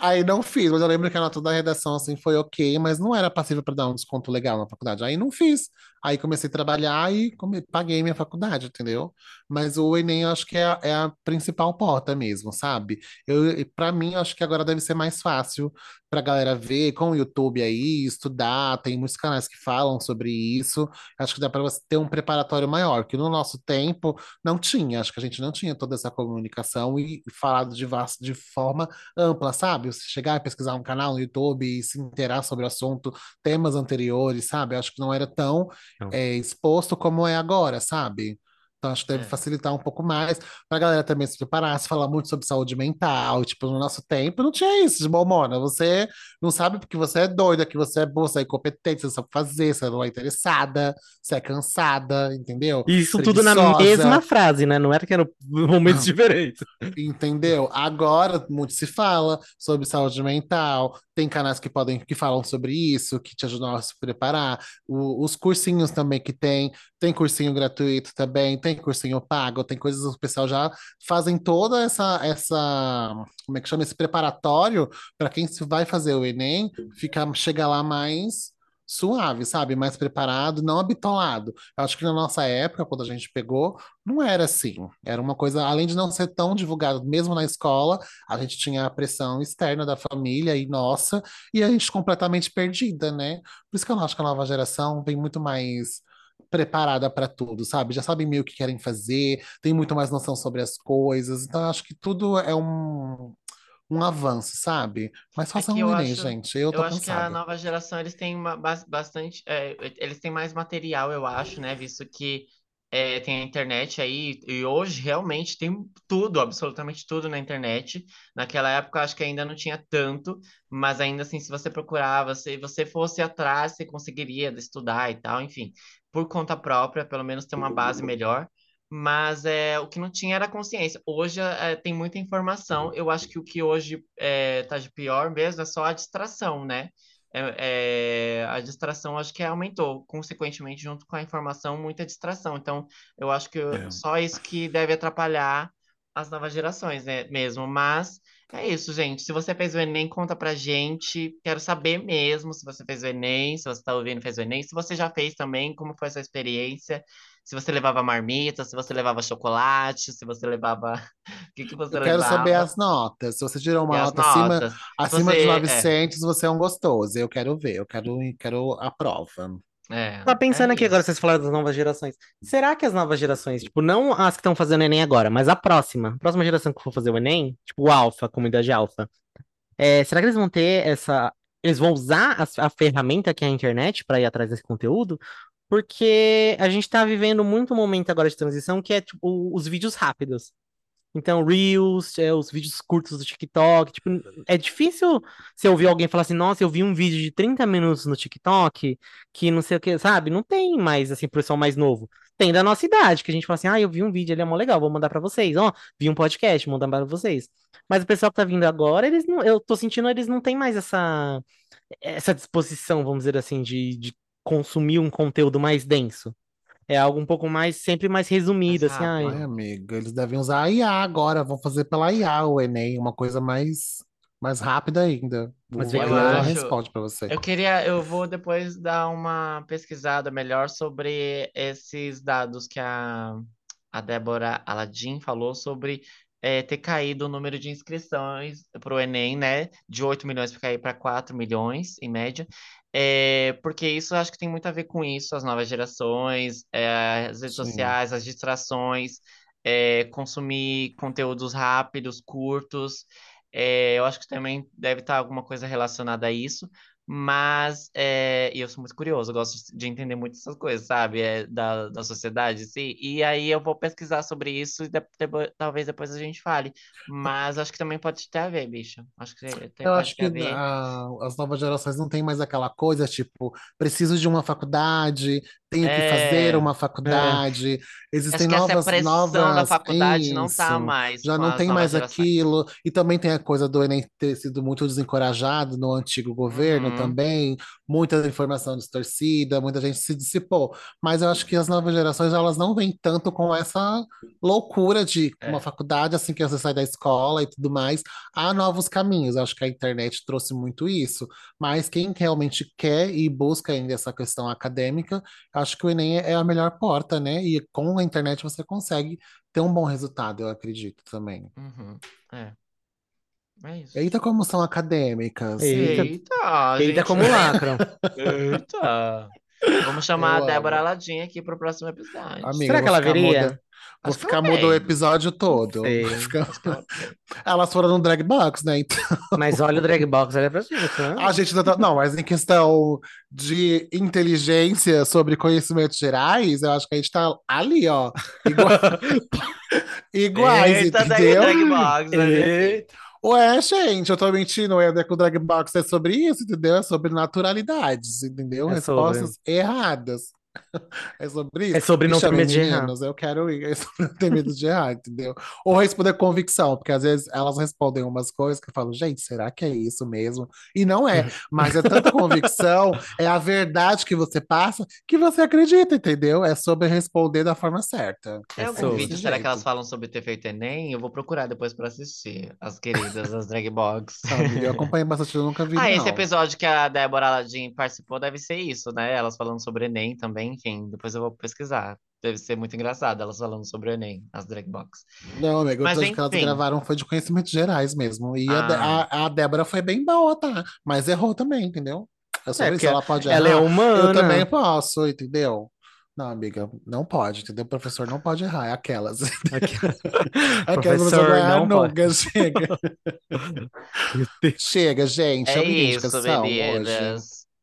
C: Aí não fiz, mas eu lembro que a nota da redação assim foi ok, mas não era passível para dar um desconto legal na faculdade. Aí não fiz. Aí comecei a trabalhar e come- paguei minha faculdade, entendeu? Mas o Enem eu acho que é a, é a principal porta mesmo, sabe? Eu, para mim, eu acho que agora deve ser mais fácil pra galera ver com o YouTube aí, estudar. Tem muitos canais que falam sobre isso. Acho que dá para você ter um preparatório maior, que no nosso tempo não tinha. Acho que a gente não tinha toda essa comunicação e falado de, de forma ampla, sabe? Você chegar e pesquisar um canal no YouTube e se inteirar sobre o assunto, temas anteriores, sabe? Acho que não era tão. É, exposto como é agora, sabe? Então acho que deve
A: É.
C: facilitar um pouco mais pra galera também se preparar, se falar muito sobre saúde mental. Tipo, no nosso tempo não tinha isso, de Mona. Você não sabe porque você é doida, que você é boa, você é incompetente, você não sabe fazer, você não é interessada, você é cansada, entendeu?
B: Isso tudo na
C: Preguiçosa.
B: mesma frase, né? Não era que eram momentos diferentes.
C: Entendeu? Agora muito se fala sobre saúde mental, tem canais que podem que falam sobre isso, que te ajudam a se preparar. O- os cursinhos também que tem, tem cursinho gratuito também, tem cursinho pago, tem coisas que o pessoal já fazem toda essa essa, como é que chama esse preparatório para quem vai fazer o Enem, ficar chegar lá mais suave, sabe? Mais preparado, não habitolado. Eu acho que na nossa época, quando a gente pegou, não era assim. Era uma coisa, além de não ser tão divulgado, mesmo na escola, a gente tinha a pressão externa da família e nossa, e a gente completamente perdida, né? Por isso que eu acho que a nova geração vem muito mais preparada para tudo, sabe? Já sabem meio o que querem fazer, tem muito mais noção sobre as coisas. Então, acho que tudo é um, um avanço, sabe? Mas
A: É
C: façam
A: que
C: um
A: acho,
C: gente. Eu tô
A: eu acho que a
C: cansada.
A: nova geração eles têm uma, bas- bastante, é, eles têm mais material, eu acho, né? Visto que é, tem a internet aí e hoje realmente tem tudo, absolutamente tudo na internet. Naquela época acho que ainda não tinha tanto, mas ainda assim, se você procurava, se você fosse atrás, você conseguiria estudar e tal, enfim, por conta própria, pelo menos ter uma base melhor. Mas é, o que não tinha era consciência. Hoje é, tem muita informação. Eu acho que o que hoje é, tá de pior mesmo é só a distração, né? É, é, a distração acho que aumentou, consequentemente, junto com a informação, muita distração. Então, eu acho que
C: É.
A: só isso que deve atrapalhar as novas gerações, né, mesmo. Mas é isso, gente. Se você fez o Enem, conta pra gente. Quero saber mesmo se você fez o Enem, se você tá ouvindo e fez o Enem, se você já fez também, como foi a sua experiência. Se você levava marmita, se você levava chocolate, se você levava. O que que você
C: Eu quero saber
A: levava?
C: as notas. Se você tirou uma nota acima,
A: notas.
C: Acima de
A: você. É,
C: 900, você é um gostoso. Eu quero ver, eu quero, quero a prova.
A: É,
B: Tá pensando
A: é
B: aqui agora,
A: isso.
B: vocês falaram das novas gerações. Será que as novas gerações, tipo, não as que estão fazendo Enem agora, mas a próxima, a próxima geração que for fazer o Enem, tipo o Alfa, comunidade Alfa, é, será que eles vão ter essa, eles vão usar a, a ferramenta que é a internet para ir atrás desse conteúdo, porque a gente está vivendo muito um momento agora de transição que é tipo os vídeos rápidos. Então, Reels, é, os vídeos curtos do TikTok. Tipo, é difícil você ouvir alguém falar assim, nossa, eu vi um vídeo de 30 minutos no TikTok, que não sei o que, sabe? Não tem mais, assim, pro pessoal mais novo. Tem da nossa idade, que a gente fala assim, ah, eu vi um vídeo, ele é mó legal, vou mandar pra vocês. Ó, vi um podcast, vou mandar pra vocês. Mas o pessoal que tá vindo agora, eles não, eu tô sentindo, eles não têm mais essa, essa disposição, vamos dizer assim, de, de consumir um conteúdo mais denso. É algo um pouco mais, sempre mais resumido, assim, ai.
C: Ai, amigo, eles devem usar a IA agora, vão fazer pela IA o Enem, uma coisa mais, mais rápida ainda.
B: Mas
C: O.
A: Eu
C: já
A: acho-
C: responde pra você.
A: Eu queria, eu vou depois dar uma pesquisada melhor sobre esses dados que a, a Débora Aladim falou sobre eh, ter caído o número de inscrições para o Enem, né? De 8 milhões para cair para 4 milhões, em média. Eh, porque isso acho que tem muito a ver com isso, as novas gerações, eh, as redes
C: Sim.
A: sociais, as distrações, eh, consumir conteúdos rápidos, curtos. É, eu acho que também deve estar alguma coisa relacionada a isso, mas é, e eu sou muito curioso, gosto de entender muito essas coisas, sabe? É, da, da sociedade, assim, e aí eu vou pesquisar sobre isso e de- depois- talvez depois a gente fale. Mas acho que também pode ter a ver, bicho. Acho que tem,
C: Eu
A: pode
C: acho
A: ter a
C: que
A: ver.
C: ah, as novas gerações não têm mais aquela coisa, tipo, preciso de uma faculdade, tenho que fazer
A: É,
C: uma faculdade. Existem
A: que essa
C: novas,
A: pressão da
C: novas,
A: faculdade não tá
C: isso.
A: mais
C: Já não tem
A: novas
C: mais
A: gerações.
C: aquilo. E também tem a coisa do Enem ter sido muito desencorajado no antigo governo
A: Uhum.
C: também. Muita informação distorcida, muita gente se dissipou. Mas eu acho que as novas gerações, elas não vêm tanto com essa loucura de uma
A: É.
C: faculdade, assim que você sai da escola e tudo mais. Há novos caminhos. Acho que a internet trouxe muito isso. Mas quem realmente quer e busca ainda essa questão acadêmica, acho que o Enem é a melhor porta, né? E com a internet você consegue ter um bom resultado, eu acredito também.
A: Uhum. É. É isso.
C: Eita, como são acadêmicas.
B: Eita.
A: Eita,
B: Eita,
A: gente.
B: como lacram.
A: Eita. Vamos chamar
C: Eu
A: a Débora
C: amo.
A: Aladim aqui pro próximo episódio.
C: Amiga,
B: Será que ela viria?
C: muda. Vou
A: Acho
C: ficar muda o episódio todo. ficar- Elas foram no drag box, né? Então,
B: Mas olha o drag box, olha pra gente, né?
C: a gente ainda tá... Não, mas em questão de inteligência sobre conhecimentos gerais, eu acho que a gente tá ali, ó. Igual... Iguais,
A: Eita, drag,
C: entendeu?
A: drag box. né?
B: Eita.
C: Ué, gente, eu tô mentindo, é que o Drag Box é sobre isso, entendeu? É sobre naturalidades, entendeu?
B: É sobre.
C: Respostas erradas. É sobre isso.
B: É sobre não ter medo de errar.
C: eu quero ir, é sobre não ter medo de errar, entendeu? Ou responder convicção, porque às vezes elas respondem umas coisas que eu falo, gente, será que é isso mesmo? E não é, mas é tanta convicção, é a verdade que você passa, que você acredita, entendeu? É sobre responder da forma certa.
A: Tem
B: É
A: algum
B: sobre.
A: vídeo, será que elas falam sobre ter feito Enem? Eu vou procurar depois pra assistir. As queridas, as drag box.
C: Eu acompanho bastante, eu nunca vi,
A: Ah, esse
C: não.
A: episódio que a Débora Aladim participou deve ser isso, né? Elas falando sobre Enem também, enfim, depois eu vou pesquisar. Deve ser muito engraçado elas falando sobre o Enem, as drag box.
C: Não, amigo, o
A: Mas
C: episódio que elas
A: enfim.
C: gravaram foi de conhecimentos gerais mesmo. E
A: Ah.
C: a, a Débora foi bem boa, tá? Mas errou também, entendeu? É sobre
B: porque
C: isso, ela pode
B: Ela é
C: errar.
B: humana.
C: Eu também posso, entendeu? Não, amiga, não pode, entendeu? O professor não pode errar, é aquelas. Aquelas
B: Professor,
C: não errar
B: não
C: nunca, chega. Chega, gente.
A: É
C: É
A: isso,
C: hoje.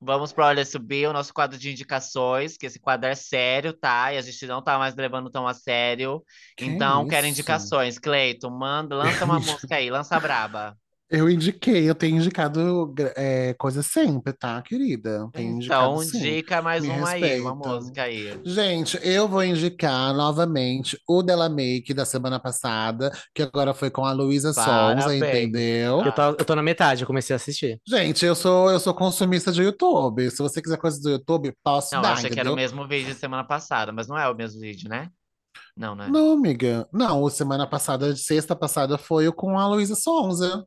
A: Vamos para Olha Subir, o nosso quadro de indicações, que esse quadro é sério, tá? E a gente não tá mais levando tão a sério.
C: Que
A: então, quero
C: isso?
A: indicações. Cleiton, manda, lança uma música aí, lança a braba.
C: Eu indiquei, eu tenho indicado é, coisa sempre, tá, querida? Tenho
A: Então, indica mais
C: Me
A: uma aí, uma música aí.
C: Gente, eu vou indicar novamente o Della Make da semana passada, que agora foi com a Luísa Sonza,
A: Parabéns.
C: entendeu?
B: Eu tô, eu tô na metade, eu comecei a assistir.
C: Gente, eu sou eu sou consumista de YouTube. Se você quiser coisas do YouTube, posso
A: Não,
C: dar,
A: achei que era o mesmo vídeo de semana passada, mas não é o mesmo vídeo, né? Não, né?
C: Não, amiga. Não, o semana passada, sexta passada, foi o com a Luísa Sonza.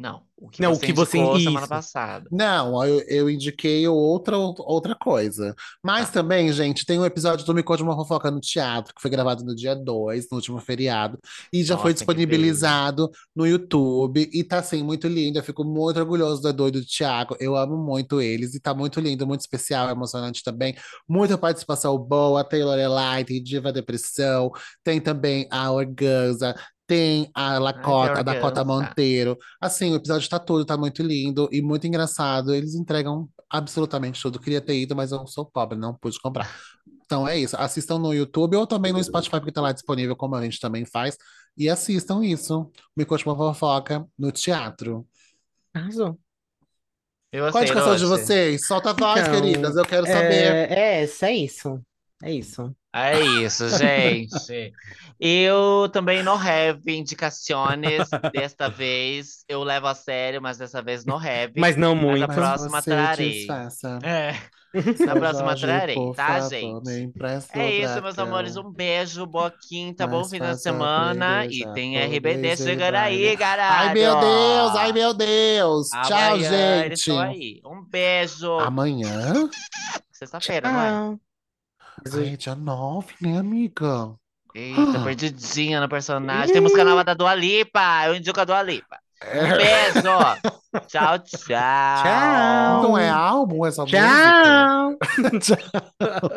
A: Não, o que
B: Não, o
A: você
B: que você-
A: indicou semana passada.
C: Não, eu, eu indiquei outra, outra coisa. Mas
A: Tá.
C: também, gente, tem um episódio do Me Conte uma Fofoca no Teatro, que foi gravado no dia 2, no último feriado, e já foi
A: Nossa, que
C: disponibilizado no YouTube, e tá, assim, muito lindo. Eu fico muito orgulhoso do doido do Thiago. Eu amo muito eles, e tá muito lindo, muito especial, emocionante também. Muita participação boa, Taylor Elite, Diva Depressão, tem também a Organza, Tem a Lakota,
A: Ai,
C: a Dakota
A: organza.
C: Monteiro. Assim, o episódio tá tudo, tá muito lindo e muito engraçado. Eles entregam absolutamente tudo. Queria ter ido, mas eu sou pobre, não pude comprar. Então é isso. Assistam no YouTube ou também no Spotify, porque tá lá disponível, como a gente também faz. E assistam isso. Me conte uma fofoca no teatro.
B: Arrasou.
A: E
C: Qual a indicação de vocês? Solta a voz,
B: Então,
C: queridas. Eu quero saber.
B: É, é, isso, é isso. É isso.
A: É isso, gente. Eu também não have indicações. Desta vez eu levo a sério, mas dessa vez não have.
B: Mas não
A: Mas a
B: muito.
C: Mas
A: próxima
C: você
A: trarei.
C: disfarça.
A: É,
C: Seu
A: na próxima
C: Jorge,
A: trarei,
C: por
A: tá,
C: favor,
A: gente?
C: me empresta
A: É
C: o
A: isso, meus amores. Um beijo, boa quinta, bom
C: Mas
A: fim de
C: faça
A: semana. E tem RBD chegando
C: vai.
A: aí, caralho.
C: Ai, meu Deus, ai, meu Deus. Tchau,
A: Amanhã eles
C: gente.
A: estão aí. Um beijo.
C: Amanhã?
A: Sexta-feira, não é?
B: Tchau. Mas
C: Ai, é dia 9, né, amiga?
A: Eita, perdidinha no personagem. Tem música nova da Dua Lipa. Eu indico a Dua Lipa. Um beijo. Tchau, tchau.
B: Tchau.
C: Não é álbum essa música?
B: Tchau.
C: Tchau.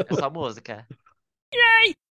A: É só música.